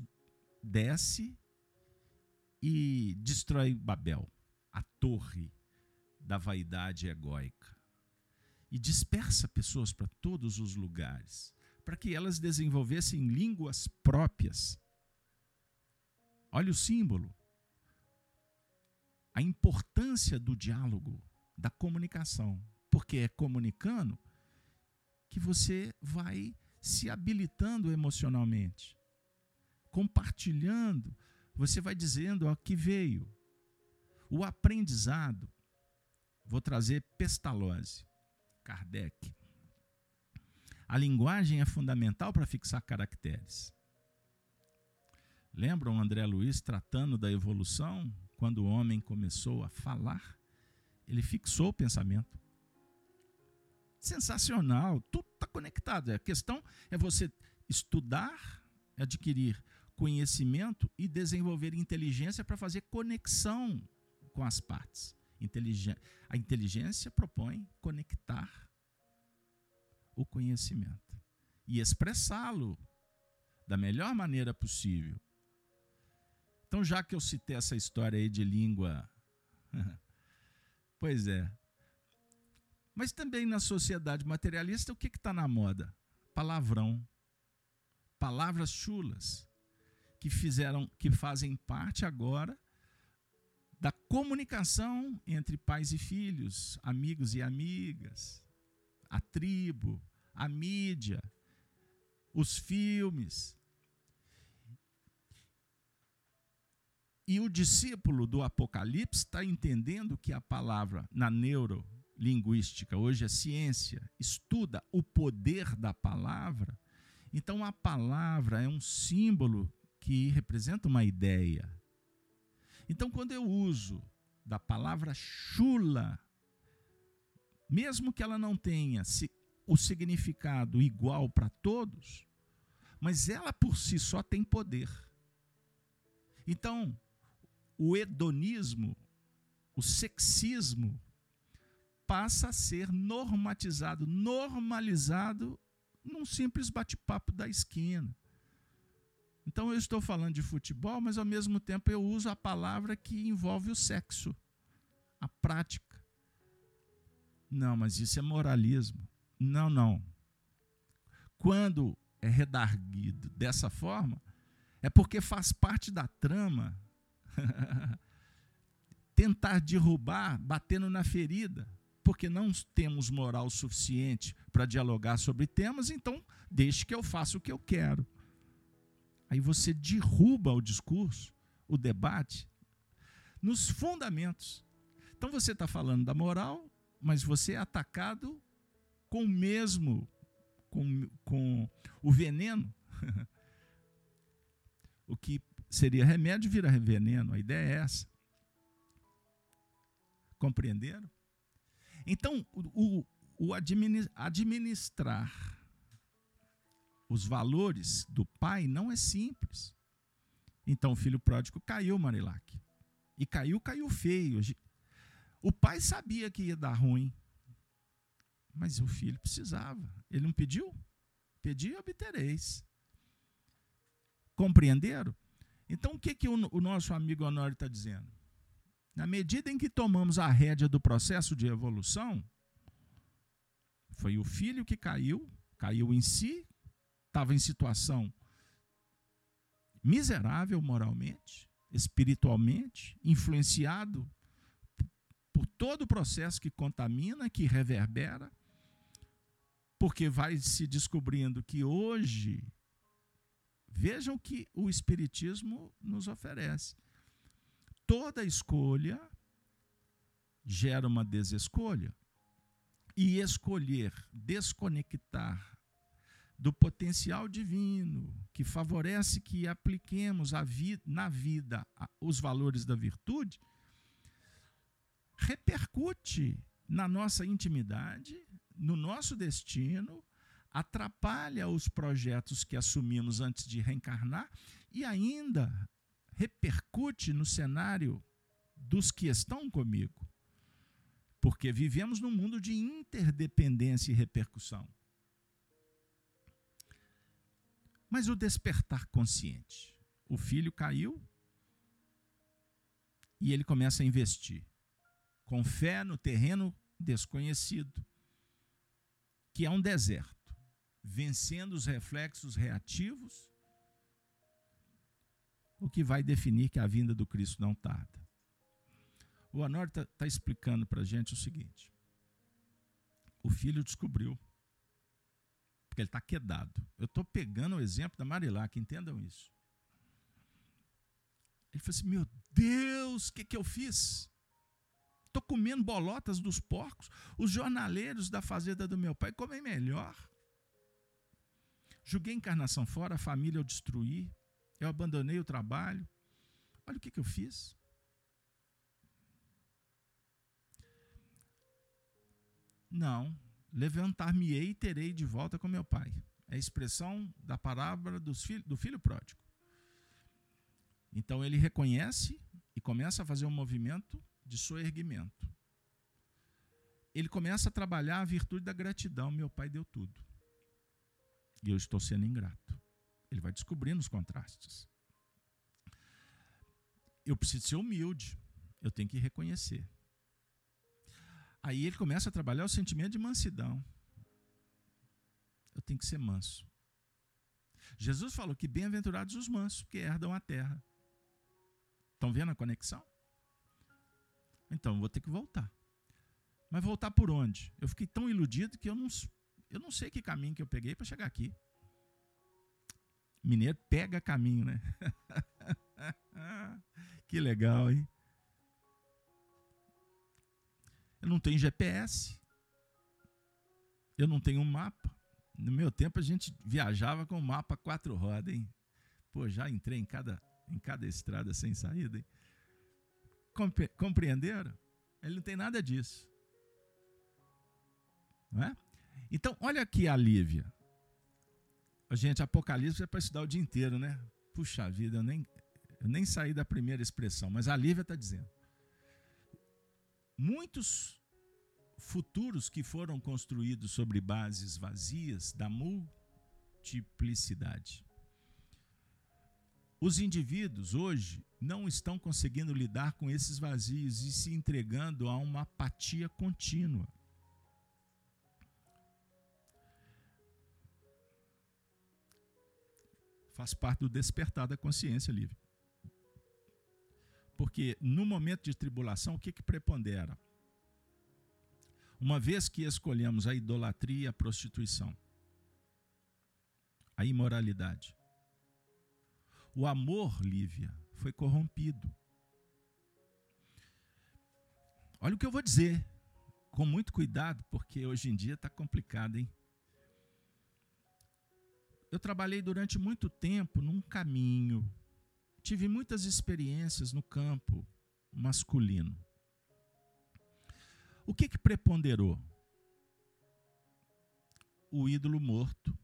desce e destrói Babel, a torre da vaidade egóica, e dispersa pessoas para todos os lugares, para que elas desenvolvessem línguas próprias Olha o símbolo. A importância do diálogo, da comunicação. Porque é comunicando que você vai se habilitando emocionalmente. Compartilhando, você vai dizendo o que veio. O aprendizado. Vou trazer Pestalozzi, Kardec. A linguagem é fundamental para fixar caracteres. Lembram André Luiz tratando da evolução? Quando o homem começou a falar, ele fixou o pensamento. Sensacional, tudo está conectado. A questão é você estudar, adquirir conhecimento e desenvolver inteligência para fazer conexão com as partes. A inteligência propõe conectar o conhecimento e expressá-lo da melhor maneira possível então, já que eu citei essa história aí de língua. [LAUGHS] pois é. Mas também na sociedade materialista, o que está na moda? Palavrão. Palavras chulas. Que fizeram, que fazem parte agora da comunicação entre pais e filhos, amigos e amigas, a tribo, a mídia, os filmes. E o discípulo do Apocalipse está entendendo que a palavra na neurolinguística, hoje é ciência, estuda o poder da palavra. Então a palavra é um símbolo que representa uma ideia. Então quando eu uso da palavra chula, mesmo que ela não tenha o significado igual para todos, mas ela por si só tem poder. Então, o hedonismo, o sexismo, passa a ser normatizado, normalizado num simples bate-papo da esquina. Então eu estou falando de futebol, mas ao mesmo tempo eu uso a palavra que envolve o sexo, a prática. Não, mas isso é moralismo. Não, não. Quando é redarguido dessa forma, é porque faz parte da trama [LAUGHS] tentar derrubar batendo na ferida, porque não temos moral suficiente para dialogar sobre temas, então deixe que eu faça o que eu quero. Aí você derruba o discurso, o debate, nos fundamentos. Então você está falando da moral, mas você é atacado com o mesmo, com, com o veneno. [LAUGHS] o que seria remédio vira veneno. A ideia é essa. Compreenderam? Então, o, o administrar os valores do pai não é simples. Então, o filho pródigo caiu, Marilac. E caiu, caiu feio. O pai sabia que ia dar ruim. Mas o filho precisava. Ele não pediu? Pedi e obtereis. Compreenderam? Então, o que, que o, o nosso amigo Honório está dizendo? Na medida em que tomamos a rédea do processo de evolução, foi o filho que caiu, caiu em si, estava em situação miserável moralmente, espiritualmente, influenciado por todo o processo que contamina, que reverbera, porque vai se descobrindo que hoje, vejam que o Espiritismo nos oferece. Toda escolha gera uma desescolha. E escolher desconectar do potencial divino que favorece que apliquemos vi na vida os valores da virtude, repercute na nossa intimidade, no nosso destino, atrapalha os projetos que assumimos antes de reencarnar e ainda repercute no cenário dos que estão comigo. Porque vivemos num mundo de interdependência e repercussão. Mas o despertar consciente. O filho caiu e ele começa a investir com fé no terreno desconhecido que é um deserto, vencendo os reflexos reativos, o que vai definir que a vinda do Cristo não tarda. O Honor está tá explicando para a gente o seguinte: o filho descobriu, ele está quedado. Eu estou pegando o exemplo da Marilac, entendam isso. Ele falou assim: Meu Deus, o que, que eu fiz? Estou comendo bolotas dos porcos. Os jornaleiros da fazenda do meu pai comem melhor. Joguei encarnação fora, a família eu destruí. Eu abandonei o trabalho. Olha o que, que eu fiz. Não, levantar-me-ei e terei de volta com meu pai. É a expressão da parábola do filho, pródigo. Então ele reconhece e começa a fazer um movimento de soerguimento. Ele começa a trabalhar a virtude da gratidão. Meu pai deu tudo. E eu estou sendo ingrato. Ele vai descobrindo os contrastes. Eu preciso ser humilde. Eu tenho que reconhecer. Aí ele começa a trabalhar o sentimento de mansidão. Eu tenho que ser manso. Jesus falou que bem-aventurados os mansos, que herdam a terra. Estão vendo a conexão? Então, vou ter que voltar. Mas voltar por onde? Eu fiquei tão iludido que eu não, eu não sei que caminho que eu peguei para chegar aqui. Mineiro pega caminho, né? [LAUGHS] que legal, hein? Eu não tenho GPS. Eu não tenho um mapa. No meu tempo a gente viajava com mapa quatro rodas, hein? Pô, já entrei em cada, em cada estrada sem saída, hein? Compreenderam? Ele não tem nada disso. Não é? Então, olha aqui a Lívia. Gente, Apocalipse é para estudar o dia inteiro, né? Puxa vida, eu nem, eu nem saí da primeira expressão, mas a Lívia está dizendo. Muitos futuros que foram construídos sobre bases vazias da multiplicidade Os indivíduos hoje não estão conseguindo lidar com esses vazios e se entregando a uma apatia contínua. Faz parte do despertar da consciência livre. Porque no momento de tribulação, o que, que prepondera? Uma vez que escolhemos a idolatria e a prostituição, a imoralidade, o amor, Lívia, foi corrompido. Olha o que eu vou dizer, com muito cuidado, porque hoje em dia está complicado, hein? Eu trabalhei durante muito tempo num caminho, tive muitas experiências no campo masculino. O que, que preponderou? O ídolo morto,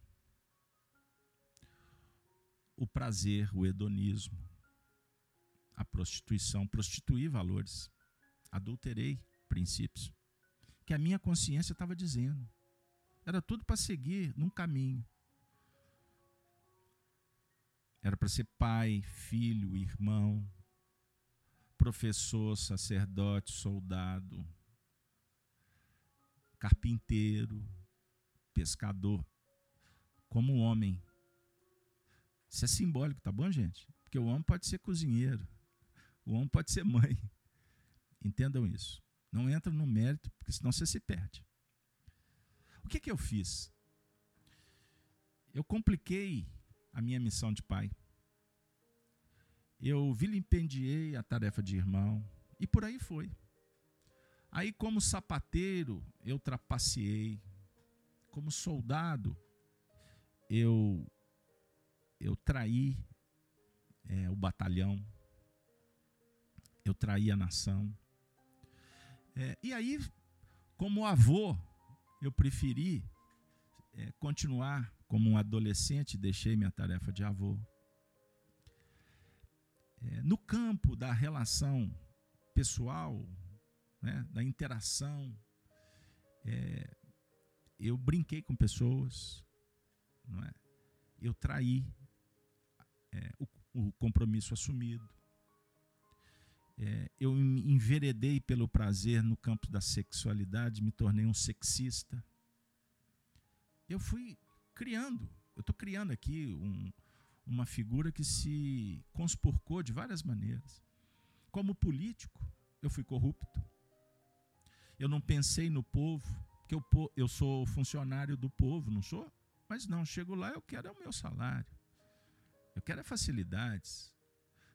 o prazer, o hedonismo, a prostituição, prostituir valores, adulterei princípios que a minha consciência estava dizendo. Era tudo para seguir num caminho. Era para ser pai, filho, irmão, professor, sacerdote, soldado, carpinteiro, pescador, como homem. Isso é simbólico, tá bom, gente? Porque o homem pode ser cozinheiro, o homem pode ser mãe. Entendam isso. Não entra no mérito, porque senão você se perde. O que, que eu fiz? Eu compliquei a minha missão de pai. Eu vilipendiei a tarefa de irmão. E por aí foi. Aí, como sapateiro, eu trapaceei. Como soldado, eu, eu traí é, o batalhão eu traí a nação. É, e aí, como avô, eu preferi é, continuar como um adolescente, deixei minha tarefa de avô. É, no campo da relação pessoal, né, da interação, é, eu brinquei com pessoas, não é? eu traí é, o, o compromisso assumido é, eu enveredei pelo prazer no campo da sexualidade, me tornei um sexista. Eu fui criando, eu estou criando aqui um, uma figura que se conspurcou de várias maneiras. Como político, eu fui corrupto. Eu não pensei no povo, porque eu, eu sou funcionário do povo, não sou? Mas não, chego lá, eu quero é o meu salário. Eu quero é facilidades.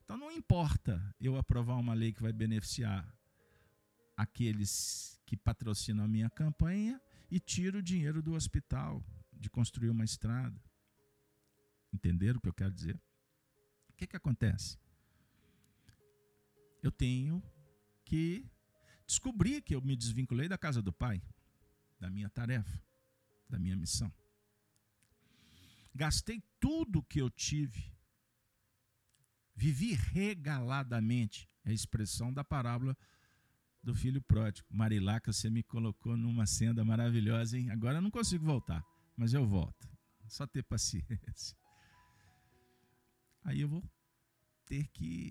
Então não importa eu aprovar uma lei que vai beneficiar aqueles que patrocinam a minha campanha e tiro o dinheiro do hospital de construir uma estrada. Entenderam o que eu quero dizer? O que, que acontece? Eu tenho que descobrir que eu me desvinculei da casa do pai, da minha tarefa, da minha missão. Gastei tudo que eu tive Vivi regaladamente. É a expressão da parábola do filho pródigo. Marilaca, você me colocou numa senda maravilhosa, hein? Agora eu não consigo voltar, mas eu volto. Só ter paciência. [LAUGHS] Aí eu vou ter que.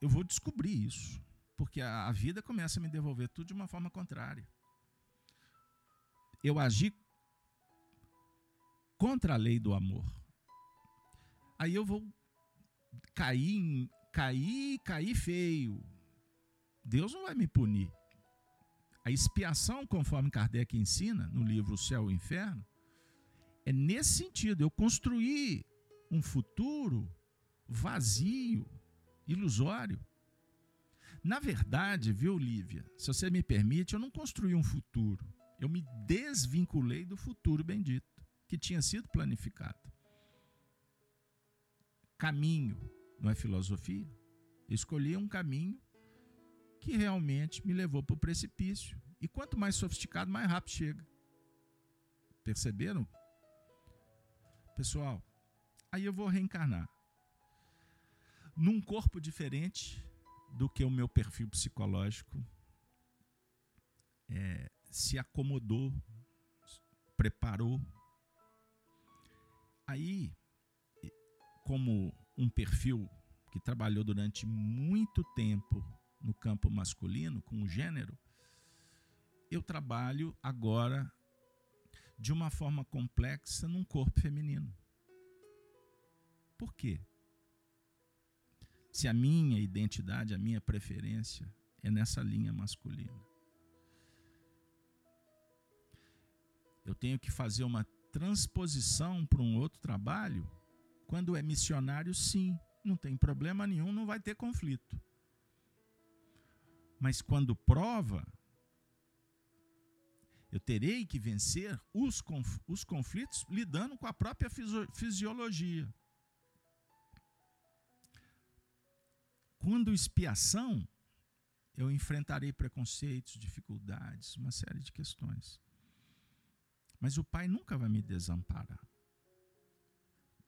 Eu vou descobrir isso. Porque a, vida começa a me devolver tudo de uma forma contrária. Eu agi contra a lei do amor. Aí eu vou cair, cair, cair feio. Deus não vai me punir. A expiação, conforme Kardec ensina no livro O Céu e o Inferno, é nesse sentido, eu construir um futuro vazio, ilusório. Na verdade, viu, Lívia, se você me permite, eu não construí um futuro. Eu me desvinculei do futuro bendito que tinha sido planificado caminho, não é filosofia? escolhi um caminho que realmente me levou para o precipício. E quanto mais sofisticado, mais rápido chega. Perceberam? Pessoal, aí eu vou reencarnar num corpo diferente do que o meu perfil psicológico é, se acomodou, preparou. Aí como um perfil que trabalhou durante muito tempo no campo masculino, com o gênero, eu trabalho agora de uma forma complexa num corpo feminino. Por quê? Se a minha identidade, a minha preferência é nessa linha masculina. Eu tenho que fazer uma transposição para um outro trabalho. Quando é missionário, sim, não tem problema nenhum, não vai ter conflito. Mas quando prova, eu terei que vencer os, os conflitos lidando com a própria fisiologia. Quando expiação, eu enfrentarei preconceitos, dificuldades, uma série de questões. Mas o Pai nunca vai me desamparar.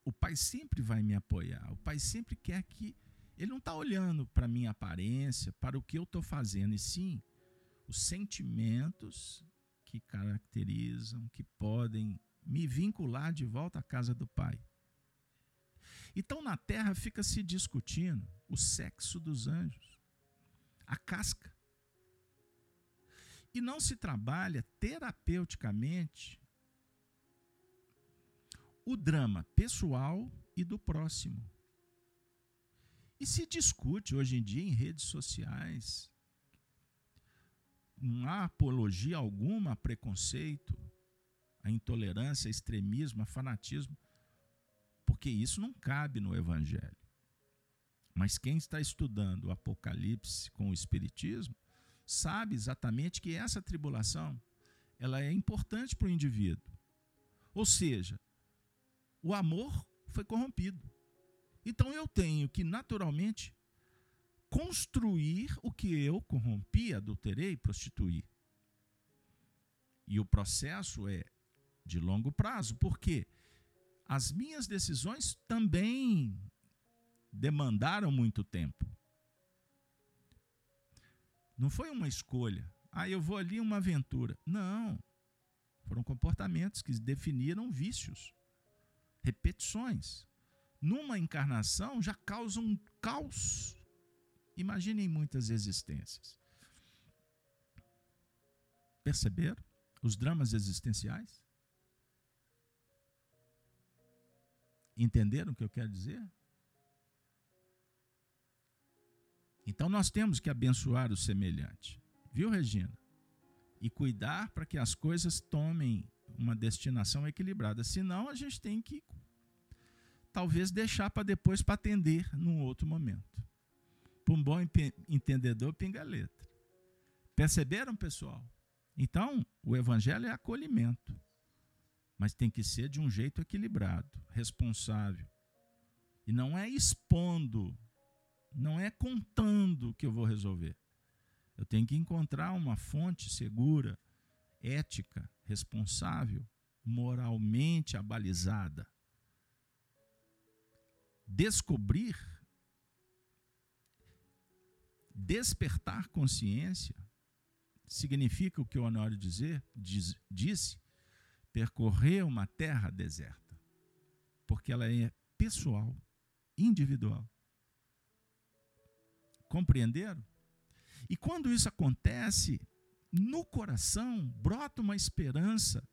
O Pai sempre vai me apoiar. O Pai sempre quer que. Ele não está olhando para a minha aparência, para o que eu estou fazendo, e sim os sentimentos que caracterizam, que podem me vincular de volta à casa do Pai. Então na terra fica se discutindo o sexo dos anjos, a casca. E não se trabalha terapeuticamente o drama pessoal e do próximo. E se discute hoje em dia em redes sociais não há apologia alguma a preconceito, a intolerância, a extremismo, a fanatismo, porque isso não cabe no Evangelho. Mas quem está estudando o Apocalipse com o Espiritismo sabe exatamente que essa tribulação ela é importante para o indivíduo. Ou seja, o amor foi corrompido. Então eu tenho que naturalmente construir o que eu corrompi, adulterei, prostituí. E o processo é de longo prazo, porque as minhas decisões também demandaram muito tempo. Não foi uma escolha. Ah, eu vou ali uma aventura. Não. Foram comportamentos que definiram vícios, repetições. Numa encarnação já causam um caos Imaginem muitas existências. Perceberam os dramas existenciais? Entenderam o que eu quero dizer? Então nós temos que abençoar o semelhante. Viu, Regina? E cuidar para que as coisas tomem uma destinação equilibrada. Senão a gente tem que talvez deixar para depois para atender num outro momento. Para um bom entendedor, pinga a letra. Perceberam, pessoal? Então, o evangelho é acolhimento. Mas tem que ser de um jeito equilibrado, responsável. E não é expondo, não é contando que eu vou resolver. Eu tenho que encontrar uma fonte segura, ética, responsável, moralmente abalizada. Descobrir Despertar consciência significa o que o Honório dizer, diz, disse, percorrer uma terra deserta, porque ela é pessoal, individual. Compreenderam? E quando isso acontece, no coração brota uma esperança.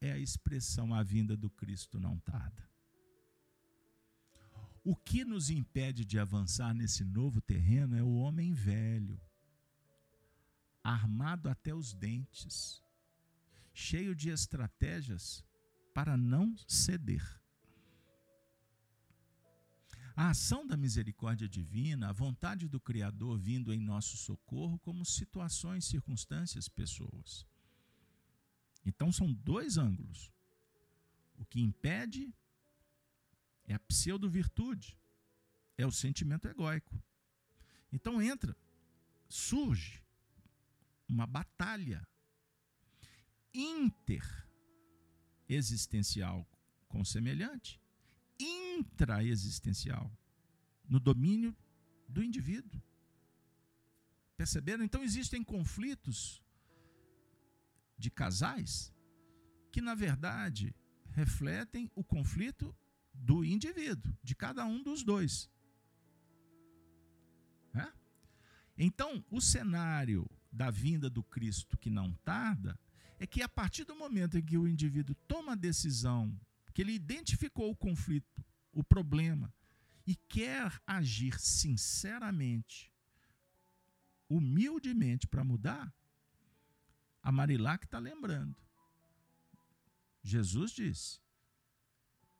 É a expressão a vinda do Cristo não tarda. O que nos impede de avançar nesse novo terreno é o homem velho, armado até os dentes, cheio de estratégias para não ceder. A ação da misericórdia divina, a vontade do Criador vindo em nosso socorro, como situações, circunstâncias, pessoas. Então são dois ângulos. O que impede é a pseudo-virtude. É o sentimento egóico. Então entra, surge uma batalha inter-existencial com semelhante, intraexistencial, no domínio do indivíduo. Perceberam? Então existem conflitos de casais que, na verdade, refletem o conflito do indivíduo, de cada um dos dois. É? Então, o cenário da vinda do Cristo que não tarda é que a partir do momento em que o indivíduo toma a decisão, que ele identificou o conflito, o problema, e quer agir sinceramente, humildemente para mudar, a Marilac está lembrando. Jesus disse: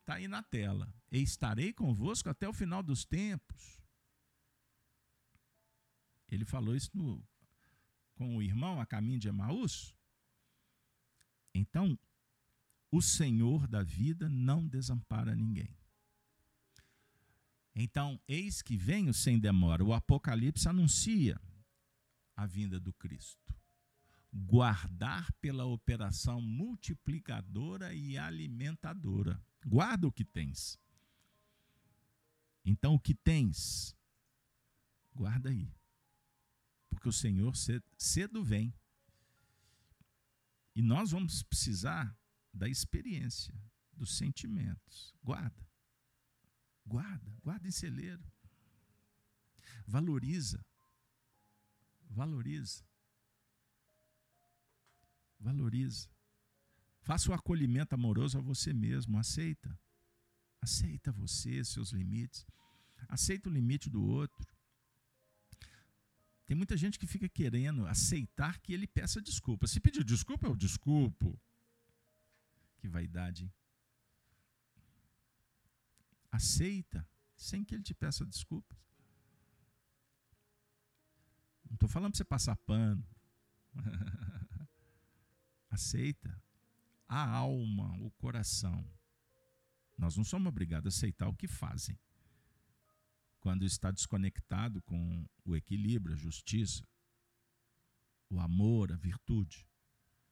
está aí na tela, e estarei convosco até o final dos tempos. Ele falou isso no, com o irmão a caminho de Emaús. Então, o Senhor da vida não desampara ninguém. Então, eis que venho sem demora. O Apocalipse anuncia a vinda do Cristo. Guardar pela operação multiplicadora e alimentadora. Guarda o que tens. Então, o que tens, guarda aí. Porque o Senhor cedo vem. E nós vamos precisar da experiência, dos sentimentos. Guarda. Guarda, guarda em celeiro. Valoriza. Valoriza. Valoriza. Faça o acolhimento amoroso a você mesmo. Aceita. Aceita você, seus limites. Aceita o limite do outro. Tem muita gente que fica querendo aceitar que ele peça desculpa. Se pedir desculpa, eu desculpo. Que vaidade. Aceita, sem que ele te peça desculpas. Não estou falando para você passar pano. [LAUGHS] Aceita. A alma, o coração. Nós não somos obrigados a aceitar o que fazem. Quando está desconectado com o equilíbrio, a justiça, o amor, a virtude.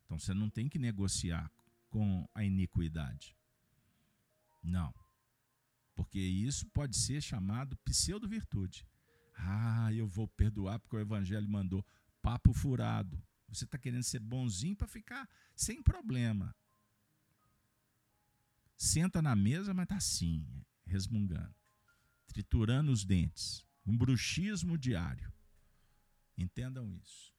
Então você não tem que negociar com a iniquidade. Não. Porque isso pode ser chamado pseudo-virtude. Ah, eu vou perdoar porque o evangelho mandou. Papo furado. Você está querendo ser bonzinho para ficar sem problema. Senta na mesa, mas está assim, resmungando, triturando os dentes. Um bruxismo diário. Entendam isso.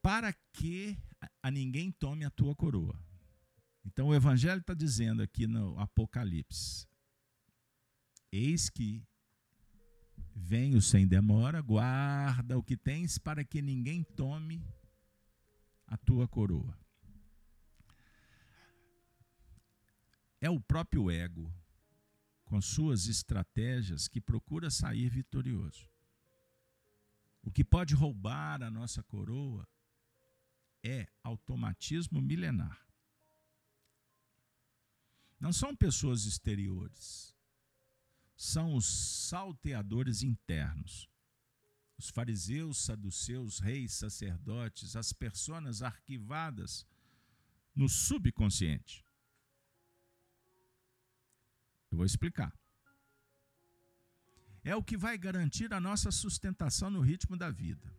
Para que a ninguém tome a tua coroa. Então o Evangelho está dizendo aqui no Apocalipse: Eis que venho sem demora, guarda o que tens para que ninguém tome a tua coroa. É o próprio ego, com suas estratégias, que procura sair vitorioso. O que pode roubar a nossa coroa é automatismo milenar. Não são pessoas exteriores, são os salteadores internos. Os fariseus, saduceus, reis, sacerdotes, as personas arquivadas no subconsciente. Eu vou explicar. É o que vai garantir a nossa sustentação no ritmo da vida.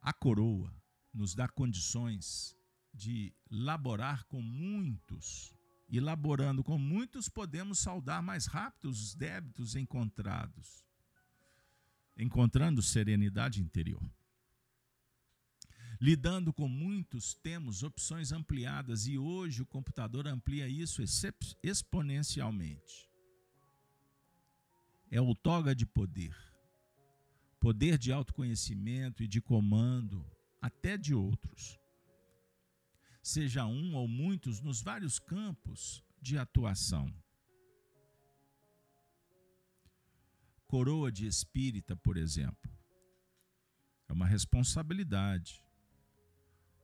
A coroa nos dá condições de laborar com muitos. E laborando com muitos, podemos saldar mais rápido os débitos encontrados, encontrando serenidade interior. Lidando com muitos, temos opções ampliadas e hoje o computador amplia isso exponencialmente. É o toga de poder, poder de autoconhecimento e de comando, até de outros. Seja um ou muitos nos vários campos de atuação. Coroa de espírita, por exemplo, é uma responsabilidade.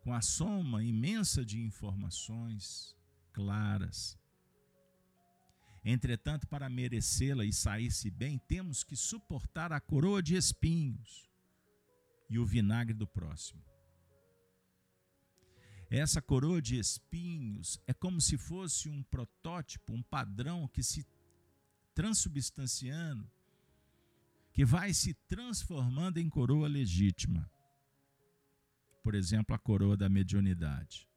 Com a soma imensa de informações claras. Entretanto, para merecê-la e sair-se bem, temos que suportar a coroa de espinhos e o vinagre do próximo. Essa coroa de espinhos é como se fosse um protótipo, um padrão que se transubstanciando, que vai se transformando em coroa legítima. por exemplo, a coroa da mediunidade.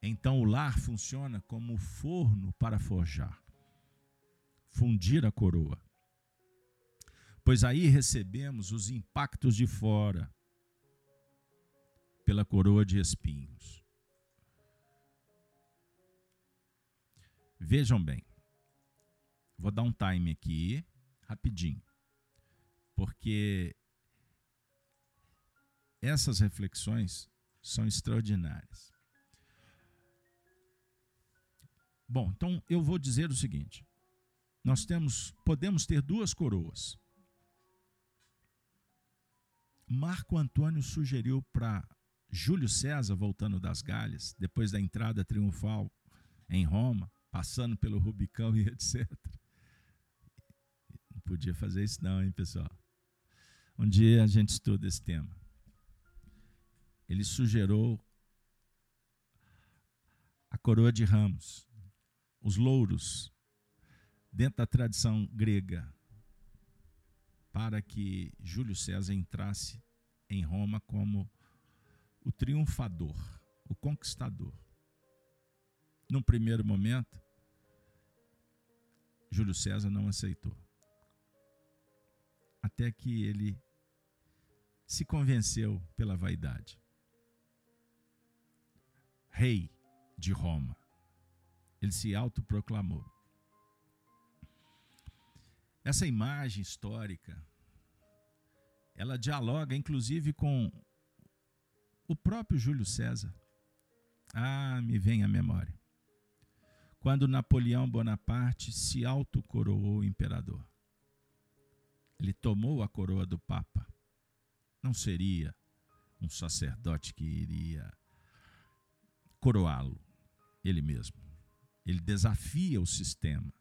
Então o lar funciona como forno para forjar, fundir a coroa. Pois aí recebemos os impactos de fora pela coroa de espinhos. Vejam bem, vou dar um time aqui, rapidinho, porque essas reflexões são extraordinárias. Bom, então eu vou dizer o seguinte: nós temos, podemos ter duas coroas. Marco Antônio sugeriu para Júlio César, voltando das Galhas, depois da entrada triunfal em Roma, passando pelo Rubicão e etc. Não podia fazer isso, não, hein, pessoal? Um dia a gente estuda esse tema. Ele sugeriu a coroa de ramos, os louros, dentro da tradição grega, para que Júlio César entrasse em Roma como o triunfador, o conquistador. Num primeiro momento, Júlio César não aceitou. Até que ele se convenceu pela vaidade. Rei de Roma. Ele se autoproclamou. Essa imagem histórica, ela dialoga inclusive com o próprio Júlio César. Ah, me vem à memória. Quando Napoleão Bonaparte se autocoroou imperador. Ele tomou a coroa do Papa. Não seria um sacerdote que iria coroá-lo, ele mesmo. Ele desafia o sistema.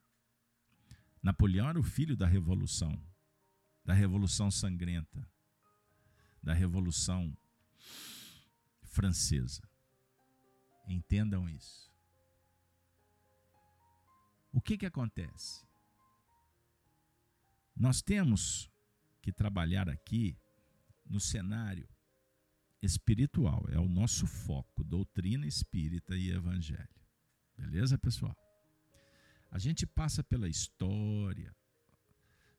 Napoleão era o filho da revolução, da revolução sangrenta, da revolução francesa. Entendam isso. O que, que acontece? Nós temos que trabalhar aqui no cenário espiritual, é o nosso foco, doutrina espírita e evangelho. Beleza, pessoal? A gente passa pela história,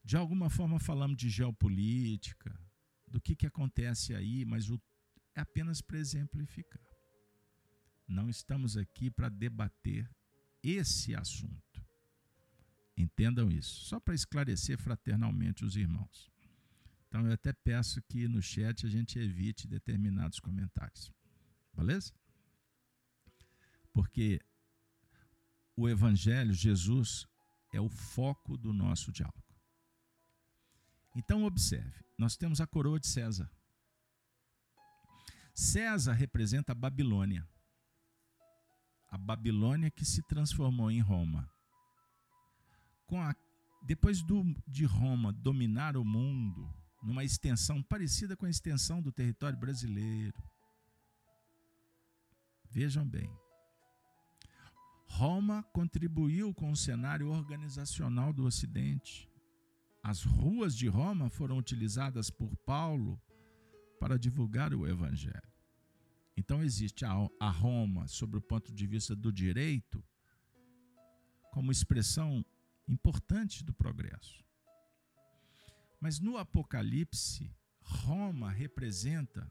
de alguma forma falamos de geopolítica, do que, que acontece aí, mas o, é apenas para exemplificar. Não estamos aqui para debater esse assunto. Entendam isso, só para esclarecer fraternalmente os irmãos. Então eu até peço que no chat a gente evite determinados comentários. Beleza? Porque o Evangelho, Jesus, é o foco do nosso diálogo. Então, observe: nós temos a coroa de César. César representa a Babilônia. A Babilônia que se transformou em Roma. Com a, depois do, de Roma dominar o mundo, numa extensão parecida com a extensão do território brasileiro. Vejam bem, Roma contribuiu com o cenário organizacional do Ocidente. As ruas de Roma foram utilizadas por Paulo para divulgar o Evangelho. Então, existe a Roma, sob o ponto de vista do direito, como expressão importante do progresso. Mas no Apocalipse, Roma representa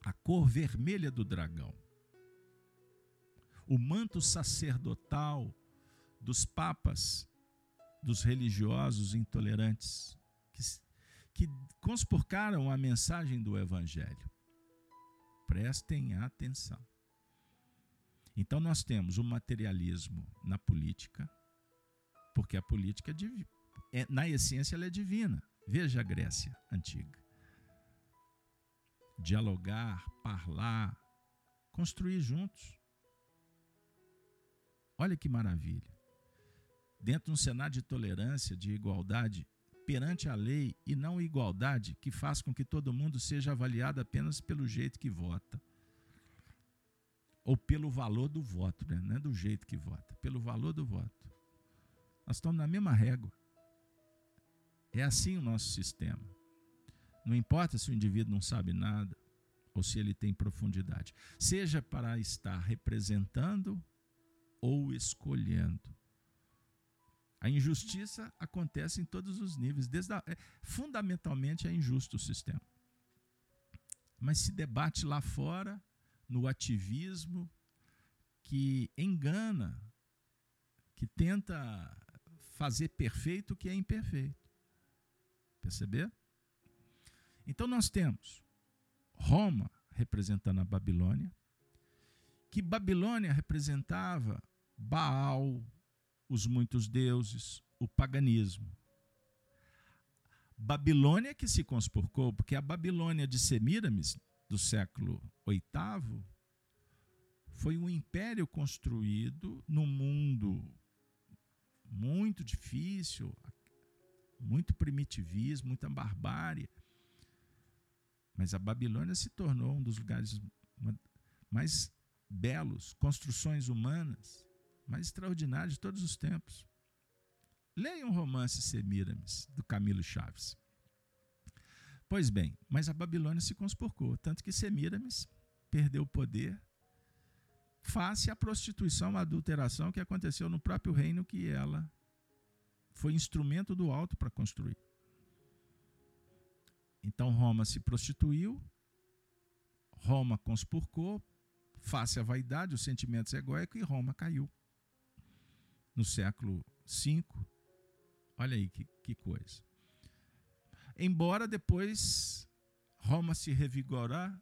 a cor vermelha do dragão o manto sacerdotal dos papas, dos religiosos intolerantes, que, que conspurcaram a mensagem do Evangelho. Prestem atenção. Então, nós temos o materialismo na política, porque a política, é, é, na essência, ela é divina. Veja a Grécia antiga. Dialogar, parlar, construir juntos. Olha que maravilha. Dentro de um cenário de tolerância, de igualdade perante a lei e não igualdade que faz com que todo mundo seja avaliado apenas pelo jeito que vota. Ou pelo valor do voto, né? não é do jeito que vota, pelo valor do voto. Nós estamos na mesma régua. É assim o nosso sistema. Não importa se o indivíduo não sabe nada ou se ele tem profundidade, seja para estar representando ou escolhendo. A injustiça acontece em todos os níveis, a, é, fundamentalmente é injusto o sistema. Mas se debate lá fora no ativismo que engana, que tenta fazer perfeito o que é imperfeito. Perceber? Então nós temos Roma representando a Babilônia, que Babilônia representava Baal, os muitos deuses, o paganismo. Babilônia que se conspurcou, porque a Babilônia de Semíramis, do século VIII, foi um império construído no mundo muito difícil, muito primitivismo, muita barbárie. Mas a Babilônia se tornou um dos lugares mais belos, construções humanas mais extraordinárias de todos os tempos. Leia um romance Semiramis, do Camilo Chaves. Pois bem, mas a Babilônia se conspurcou, tanto que Semiramis perdeu o poder face à prostituição, à adulteração que aconteceu no próprio reino que ela foi instrumento do alto para construir. Então Roma se prostituiu, Roma conspurcou, face à vaidade, os sentimentos egóicos, e Roma caiu. No século V, olha aí que, que coisa. Embora depois Roma se revigorar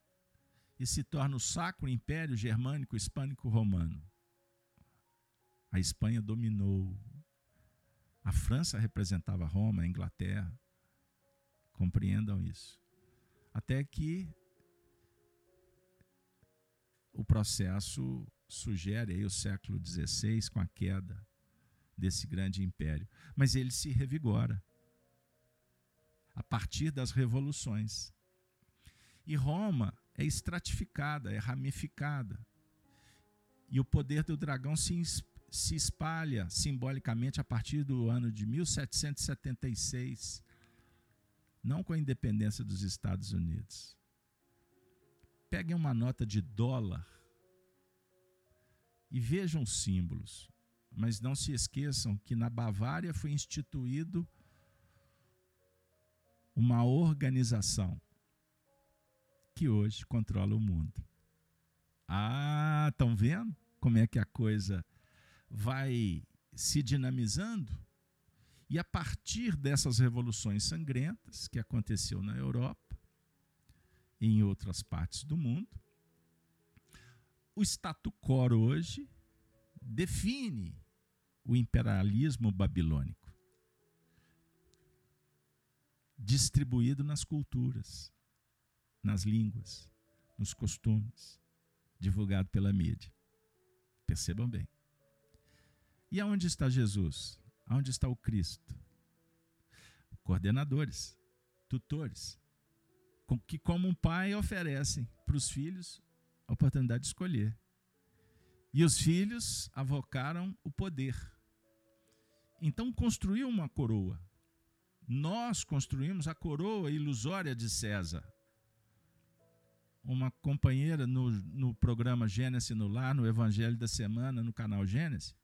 e se torna o Sacro Império Germânico Hispânico Romano. A Espanha dominou. A França representava Roma, a Inglaterra. Compreendam isso. Até que o processo sugere aí o século XVI com a queda desse grande império. Mas ele se revigora a partir das revoluções. E Roma é estratificada, é ramificada. E o poder do dragão se, se espalha simbolicamente a partir do ano de 1776 não com a independência dos Estados Unidos. Peguem uma nota de dólar e vejam os símbolos, mas não se esqueçam que na Bavária foi instituído uma organização que hoje controla o mundo. Ah, estão vendo como é que a coisa vai se dinamizando? E a partir dessas revoluções sangrentas que aconteceu na Europa e em outras partes do mundo, o status quo hoje define o imperialismo babilônico, distribuído nas culturas, nas línguas, nos costumes, divulgado pela mídia. Percebam bem. E aonde está Jesus? Onde está o Cristo? Coordenadores, tutores, que, como um pai, oferecem para os filhos a oportunidade de escolher. E os filhos avocaram o poder. Então construiu uma coroa. Nós construímos a coroa ilusória de César. Uma companheira no, no programa Gênesis no Lar, no Evangelho da Semana, no canal Gênesis,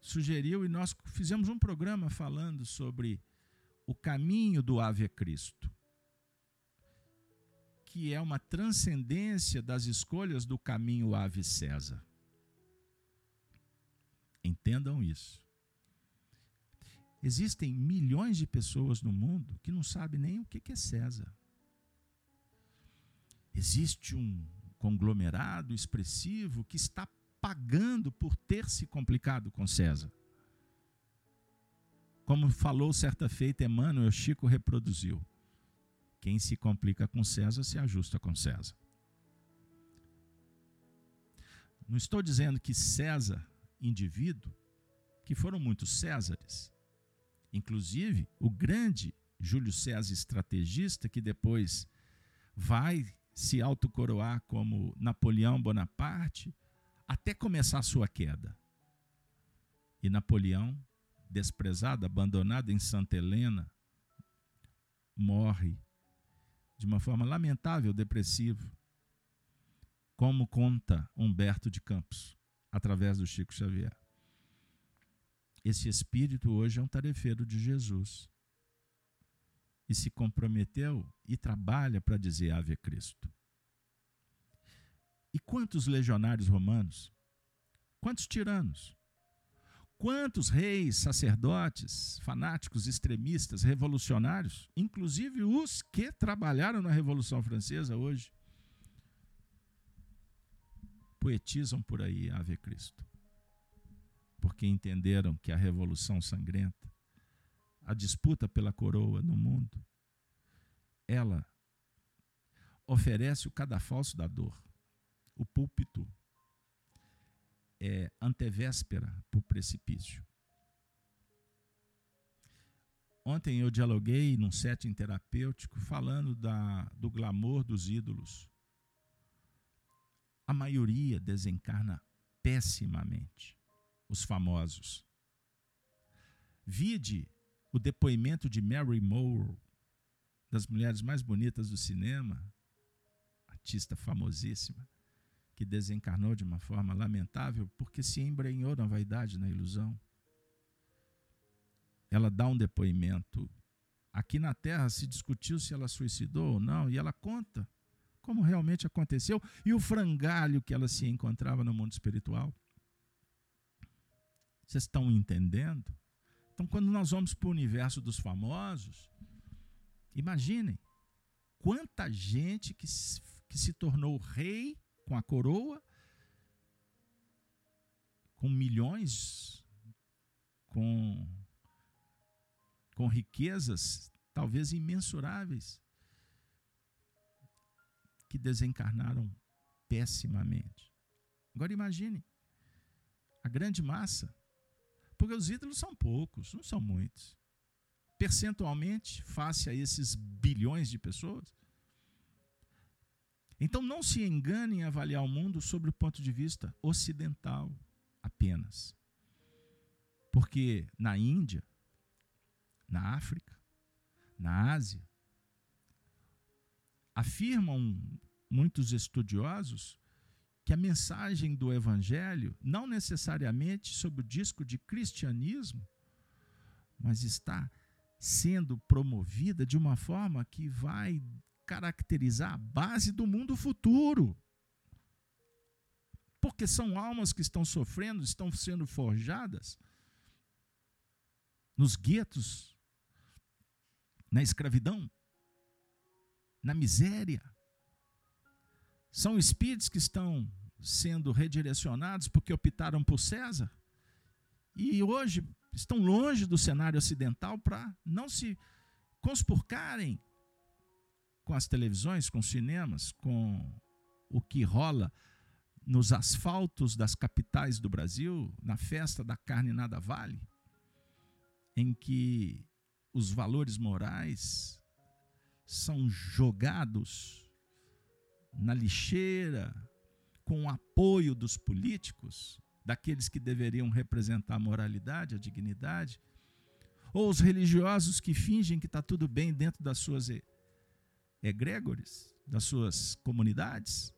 sugeriu e nós fizemos um programa falando sobre o caminho do Ave Cristo, que é uma transcendência das escolhas do caminho Ave César. Entendam isso. Existem milhões de pessoas no mundo que não sabem nem o que é César. Existe um conglomerado expressivo que está pagando por ter se complicado com César. Como falou certa feita Emmanuel, Chico reproduziu. Quem se complica com César se ajusta com César. Não estou dizendo que César, indivíduo, que foram muitos Césares, inclusive o grande Júlio César estrategista, que depois vai se autocoroar como Napoleão Bonaparte, até começar a sua queda. E Napoleão, desprezado, abandonado em Santa Helena, morre de uma forma lamentável, depressivo, como conta Humberto de Campos, através do Chico Xavier. Esse espírito hoje é um tarefeiro de Jesus. E se comprometeu e trabalha para dizer Ave Cristo. E quantos legionários romanos? Quantos tiranos? Quantos reis, sacerdotes, fanáticos, extremistas, revolucionários, inclusive os que trabalharam na Revolução Francesa hoje, poetizam por aí Ave Cristo? Porque entenderam que a revolução sangrenta, a disputa pela coroa no mundo, ela oferece o cadafalso da dor, o púlpito é antevéspera para o precipício. Ontem eu dialoguei num setting terapêutico falando da, do glamour dos ídolos. A maioria desencarna pessimamente, os famosos. Vide o depoimento de Mary Moore, das mulheres mais bonitas do cinema, artista famosíssima que desencarnou de uma forma lamentável porque se embrenhou na vaidade, na ilusão. Ela dá um depoimento. Aqui na Terra se discutiu se ela suicidou ou não, e ela conta como realmente aconteceu e o frangalho que ela se encontrava no mundo espiritual. Vocês estão entendendo? Então, quando nós vamos para o universo dos famosos, imaginem quanta gente que, que se tornou rei com a coroa, com milhões, com, com riquezas talvez imensuráveis, que desencarnaram pessimamente. Agora imagine a grande massa, porque os ídolos são poucos, não são muitos. Percentualmente, face a esses bilhões de pessoas, então não se engane em avaliar o mundo sobre o ponto de vista ocidental apenas. Porque na Índia, na África, na Ásia, afirmam muitos estudiosos que a mensagem do Evangelho, não necessariamente sob o disco de cristianismo, mas está sendo promovida de uma forma que vai caracterizar a base do mundo futuro. Porque são almas que estão sofrendo, estão sendo forjadas nos guetos, na escravidão, na miséria. São espíritos que estão sendo redirecionados porque optaram por César e hoje estão longe do cenário ocidental para não se conspurcarem com as televisões, com os cinemas, com o que rola nos asfaltos das capitais do Brasil, na festa da carne nada vale, em que os valores morais são jogados na lixeira com o apoio dos políticos, daqueles que deveriam representar a moralidade, a dignidade, ou os religiosos que fingem que está tudo bem dentro das suas egrégores das suas comunidades,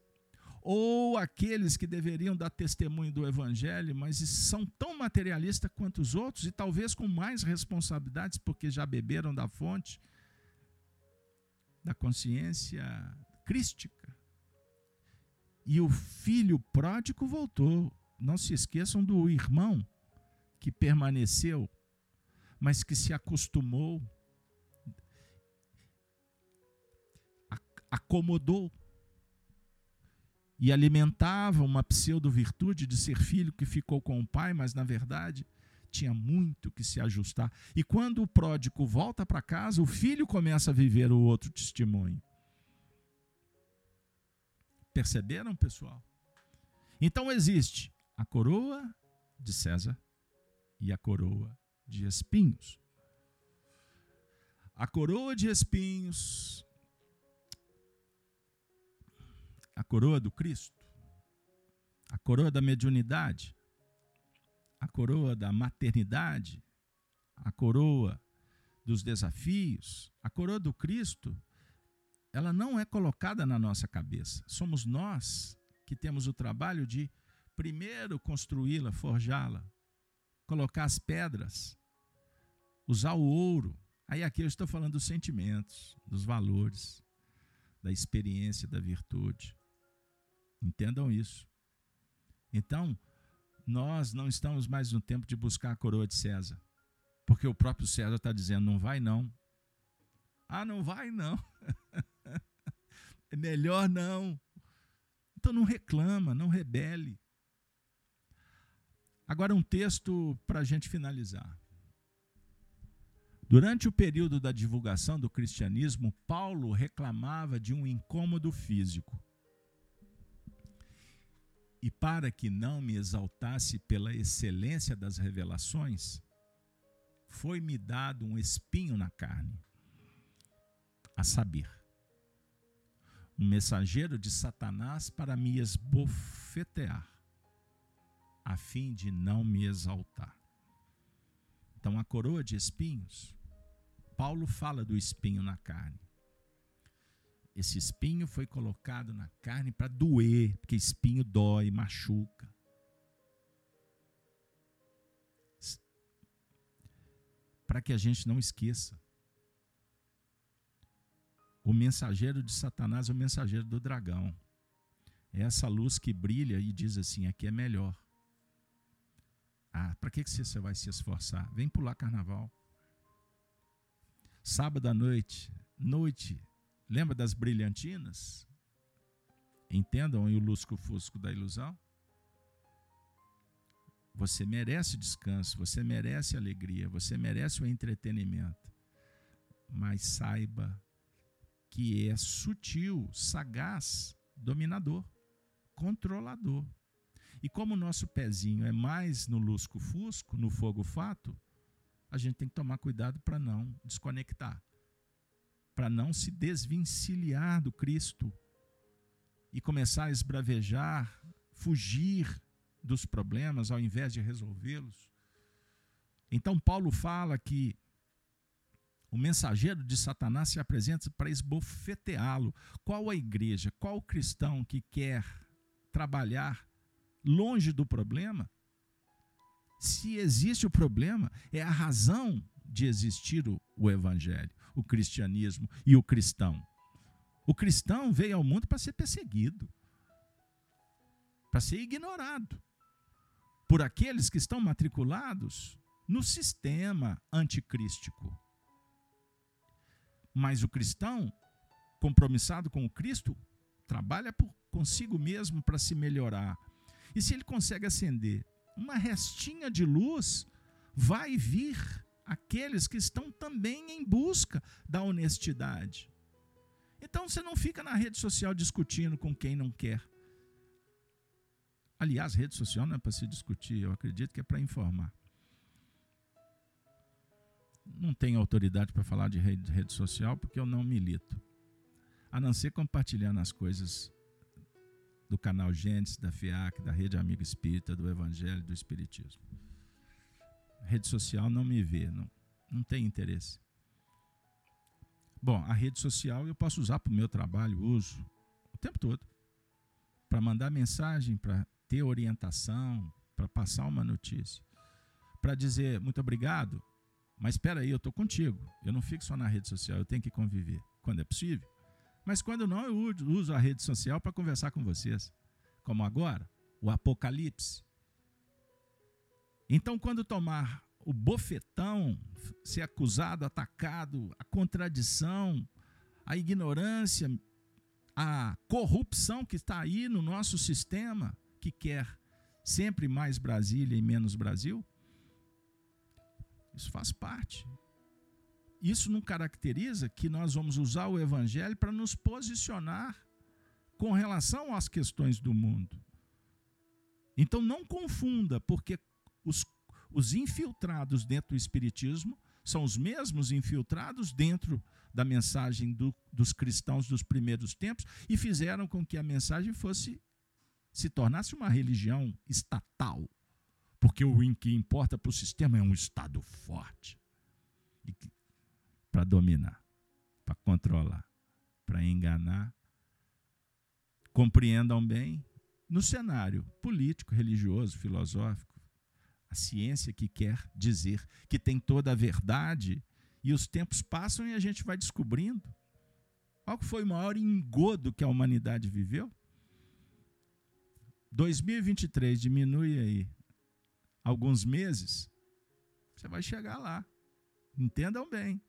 ou aqueles que deveriam dar testemunho do evangelho, mas são tão materialistas quanto os outros e talvez com mais responsabilidades porque já beberam da fonte da consciência crística. E o filho pródigo voltou. Não se esqueçam do irmão que permaneceu, mas que se acostumou acomodou e alimentava uma pseudo-virtude de ser filho que ficou com o pai, mas na verdade tinha muito que se ajustar. E quando o pródigo volta para casa, o filho começa a viver o outro testemunho. Perceberam, pessoal? Então existe a coroa de César e a coroa de espinhos. A coroa de espinhos a coroa do Cristo, a coroa da mediunidade, a coroa da maternidade, a coroa dos desafios, a coroa do Cristo, ela não é colocada na nossa cabeça. Somos nós que temos o trabalho de primeiro construí-la, forjá-la, colocar as pedras, usar o ouro. Aí aqui eu estou falando dos sentimentos, dos valores, da experiência, da virtude. Entendam isso. Então, nós não estamos mais no tempo de buscar a coroa de César, porque o próprio César está dizendo: não vai não. Ah, não vai não. [LAUGHS] é melhor não. Então não reclama, não rebele. Agora um texto para a gente finalizar. Durante o período da divulgação do cristianismo, Paulo reclamava de um incômodo físico. E para que não me exaltasse pela excelência das revelações, foi-me dado um espinho na carne, a saber, um mensageiro de Satanás para me esbofetear, a fim de não me exaltar. Então, a coroa de espinhos, Paulo fala do espinho na carne. Esse espinho foi colocado na carne para doer, porque espinho dói, machuca. Para que a gente não esqueça o mensageiro de Satanás é o mensageiro do dragão. É essa luz que brilha e diz assim: aqui é melhor. Ah, para que você vai se esforçar? Vem pular carnaval. Sábado à noite, noite, lembra das brilhantinas? Entendam o lusco-fusco da ilusão? Você merece descanso, você merece alegria, você merece o entretenimento. Mas saiba que é sutil, sagaz, dominador, controlador. E como o nosso pezinho é mais no lusco-fusco, no fogo-fato, a gente tem que tomar cuidado para não desconectar, para não se desvencilhar do Cristo e começar a esbravejar, fugir dos problemas ao invés de resolvê-los. Então, Paulo fala que o mensageiro de Satanás se apresenta para esbofeteá-lo. Qual a igreja, qual o cristão que quer trabalhar longe do problema? Se existe o problema, é a razão de existir o, evangelho, o cristianismo e o cristão. O cristão veio ao mundo para ser perseguido, para ser ignorado por aqueles que estão matriculados no sistema anticrístico. Mas o cristão, compromissado com o Cristo, trabalha por consigo mesmo para se melhorar. E se ele consegue acender uma restinha de luz, vai vir aqueles que estão também em busca da honestidade. Então você não fica na rede social discutindo com quem não quer. Aliás, rede social não é para se discutir, eu acredito que é para informar não tenho autoridade para falar de rede, rede social porque eu não milito. A não ser compartilhando as coisas do canal Gênesis, da FIAC, da Rede Amigo Espírita, do Evangelho, do Espiritismo. rede social não me vê, não, não tem interesse. Bom, a rede social eu posso usar para o meu trabalho, uso o tempo todo. Para mandar mensagem, para ter orientação, para passar uma notícia. Para dizer muito obrigado, mas espera aí, eu estou contigo. Eu não fico só na rede social, eu tenho que conviver quando é possível. Mas quando não, eu uso a rede social para conversar com vocês. Como agora, o Apocalipse. Então, quando tomar o bofetão, ser acusado, atacado, a contradição, a ignorância, a corrupção que está aí no nosso sistema, que quer sempre mais Brasília e menos Brasil, isso faz parte. Isso não caracteriza que nós vamos usar o evangelho para nos posicionar com relação às questões do mundo. Então não confunda, porque os, os infiltrados dentro do Espiritismo são os mesmos infiltrados dentro da mensagem do, dos cristãos dos primeiros tempos e fizeram com que a mensagem fosse se tornasse uma religião estatal porque o que importa para o sistema é um Estado forte para dominar, para controlar. para enganar. Compreendam bem, no cenário político, religioso, filosófico, a ciência que quer dizer que tem toda a verdade e os tempos passam e a gente vai descobrindo. Qual foi o maior engodo que a humanidade viveu? 2023 diminui aí alguns meses, você vai chegar lá. Entendam bem.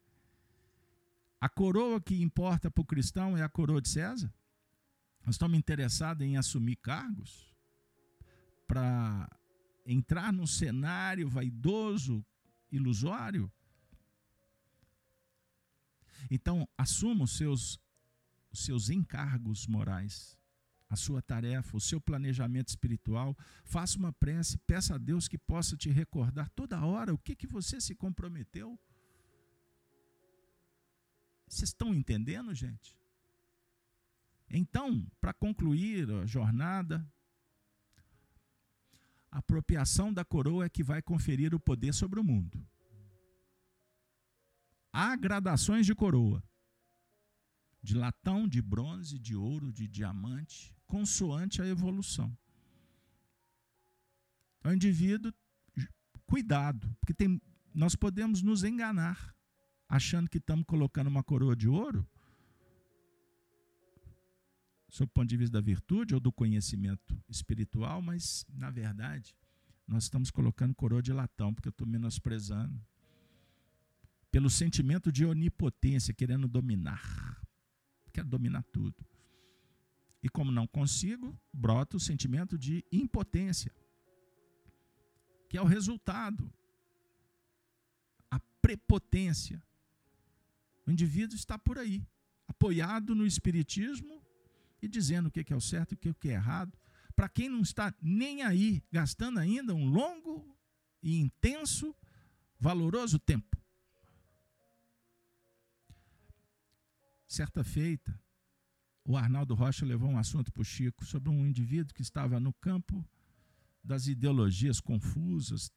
A coroa que importa para o cristão é a coroa de César? Nós estamos interessados em assumir cargos para entrar num cenário vaidoso, ilusório? Então, assuma os seus, os seus encargos morais a sua tarefa, o seu planejamento espiritual, faça uma prece, peça a Deus que possa te recordar toda hora o que, que você se comprometeu. Vocês estão entendendo, gente? Então, para concluir a jornada, a apropriação da coroa é que vai conferir o poder sobre o mundo. Há gradações de coroa: de latão, de bronze, de ouro, de diamante, consoante a evolução. Então, o indivíduo, cuidado, porque tem, nós podemos nos enganar, achando que estamos colocando uma coroa de ouro, sob o ponto de vista da virtude ou do conhecimento espiritual, mas, na verdade, nós estamos colocando coroa de latão, porque eu estou menosprezando. Pelo sentimento de onipotência, querendo dominar. Quero dominar tudo. E como não consigo, brota o sentimento de impotência, que é o resultado, a prepotência. O indivíduo está por aí, apoiado no espiritismo e dizendo o que é o certo e o que é errado. Para quem não está nem aí, gastando ainda um longo e intenso, valoroso tempo. Certa feita, o Arnaldo Rocha levou um assunto para o Chico sobre um indivíduo que estava no campo das ideologias confusas,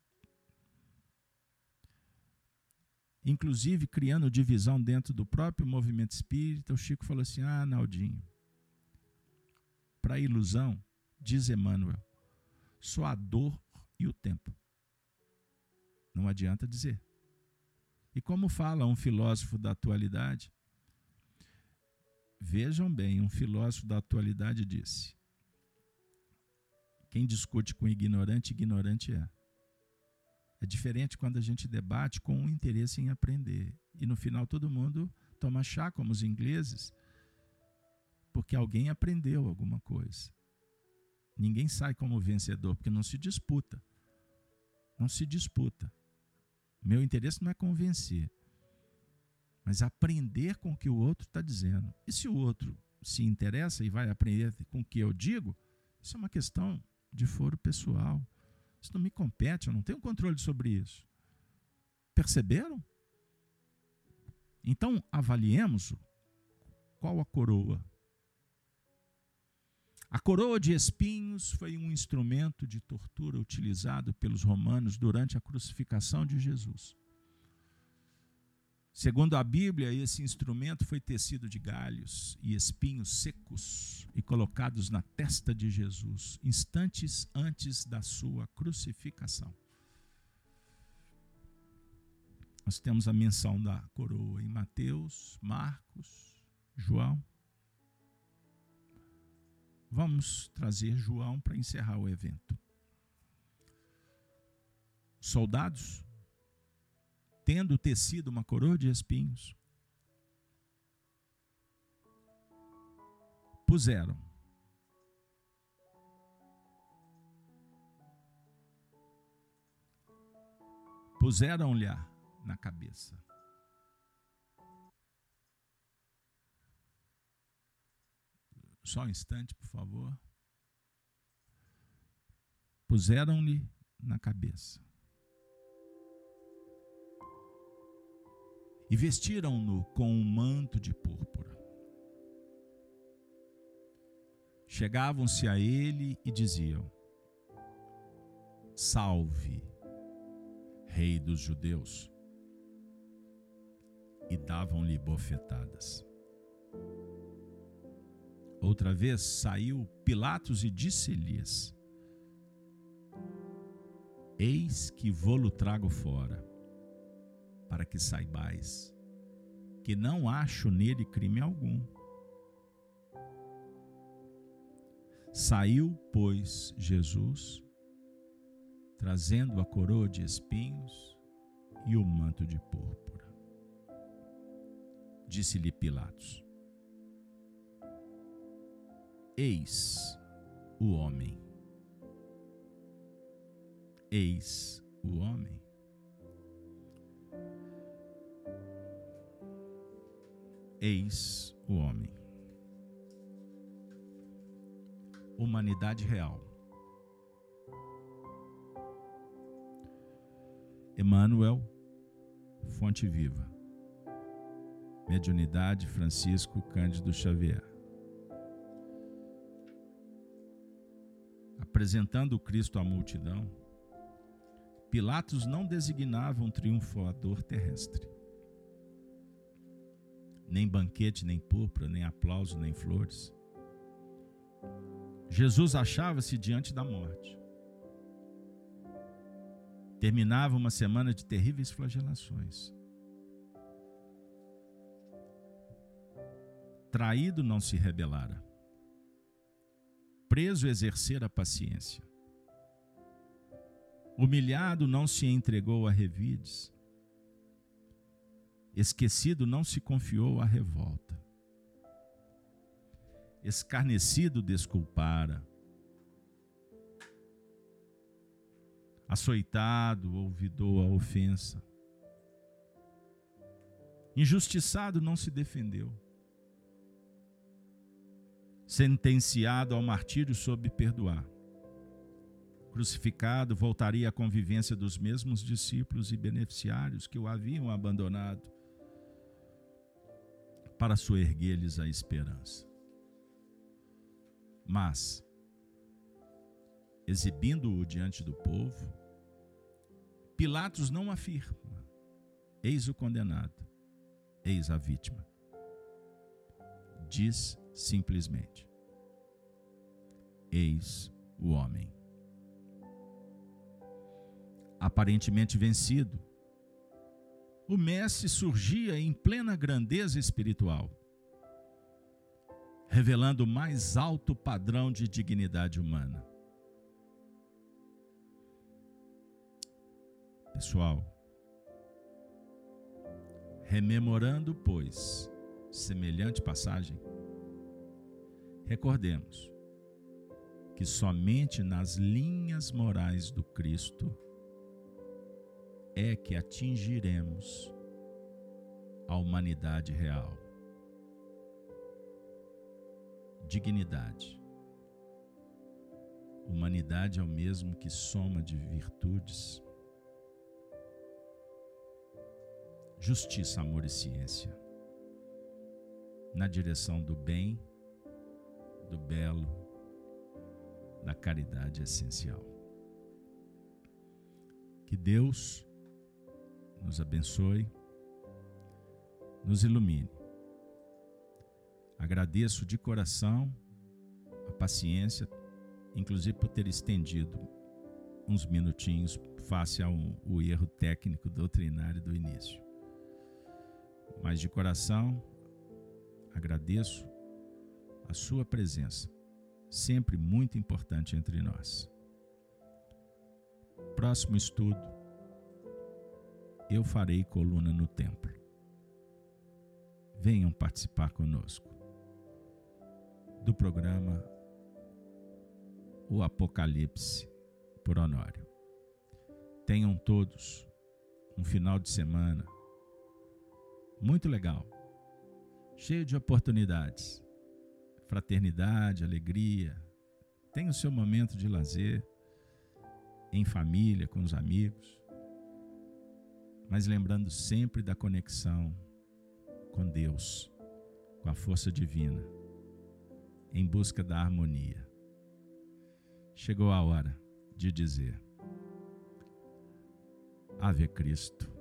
inclusive criando divisão dentro do próprio movimento espírita. O Chico falou assim: Ah, Naldinho, para a ilusão, diz Emmanuel, só a dor e o tempo. Não adianta dizer. E como fala um filósofo da atualidade, Vejam bem, um filósofo da atualidade disse: quem discute com ignorante, ignorante é. É diferente quando a gente debate com um interesse em aprender. E no final todo mundo toma chá, como os ingleses, porque alguém aprendeu alguma coisa. Ninguém sai como vencedor, porque não se disputa. Não se disputa. Meu interesse não é convencer mas aprender com o que o outro está dizendo. E se o outro se interessa e vai aprender com o que eu digo, isso é uma questão de foro pessoal. Isso não me compete, eu não tenho controle sobre isso. Perceberam? Então, avaliemos qual a coroa. A coroa de espinhos foi um instrumento de tortura utilizado pelos romanos durante a crucificação de Jesus. Segundo a Bíblia, esse instrumento foi tecido de galhos e espinhos secos e colocados na testa de Jesus, instantes antes da sua crucificação. Nós temos a menção da coroa em Mateus, Marcos, João. Vamos trazer João para encerrar o evento. Soldados tendo tecido uma coroa de espinhos, puseram puseram-lhe na cabeça. Só um instante, por favor. Puseram-lhe na cabeça. E vestiram-no com um manto de púrpura. Chegavam-se a ele e diziam: Salve, Rei dos Judeus! E davam-lhe bofetadas. Outra vez saiu Pilatos e disse-lhes: Eis que vou-lo trago fora, para que saibais que não acho nele crime algum. Saiu, pois, Jesus, trazendo a coroa de espinhos e o manto de púrpura. Disse-lhe Pilatos: Eis o homem. Eis o homem. Eis o homem. Humanidade real. Emmanuel, Fonte Viva. Mediunidade Francisco Cândido Xavier. apresentando Cristo à multidão, Pilatos não designava um triunfador terrestre. Nem banquete, nem púrpura, nem aplauso, nem flores. Jesus achava-se diante da morte. Terminava uma semana de terríveis flagelações. Traído não se rebelara preso exercer a paciência. Humilhado não se entregou a revides. Esquecido não se confiou à revolta. Escarnecido desculpara. Açoitado ouvidou a ofensa. Injustiçado não se defendeu sentenciado ao martírio sob perdoar. Crucificado, voltaria à convivência dos mesmos discípulos e beneficiários que o haviam abandonado, para soerguer-lhes a esperança. Mas, exibindo-o diante do povo, Pilatos não afirma: eis o condenado, eis a vítima. Diz simplesmente: Eis o homem. Aparentemente vencido, o Mestre surgia em plena grandeza espiritual, revelando o mais alto padrão de dignidade humana. Pessoal, rememorando, pois, semelhante passagem, Recordemos que somente nas linhas morais do Cristo é que atingiremos a humanidade real. Dignidade. Humanidade é o mesmo que soma de virtudes, justiça, amor e ciência, na direção do bem do belo, da caridade essencial. Que Deus nos abençoe, nos ilumine. Agradeço de coração a paciência, inclusive por ter estendido uns minutinhos face ao o erro técnico doutrinário do início. Mas de coração agradeço a sua presença, sempre muito importante entre nós. Próximo estudo, eu farei coluna no templo. Venham participar conosco do programa O Apocalipse por Honório. Tenham todos um final de semana muito legal, cheio de oportunidades fraternidade, alegria. Tenha o seu momento de lazer em família, com os amigos, mas lembrando sempre da conexão com Deus, com a força divina, em busca da harmonia. Chegou a hora de dizer: Ave Cristo.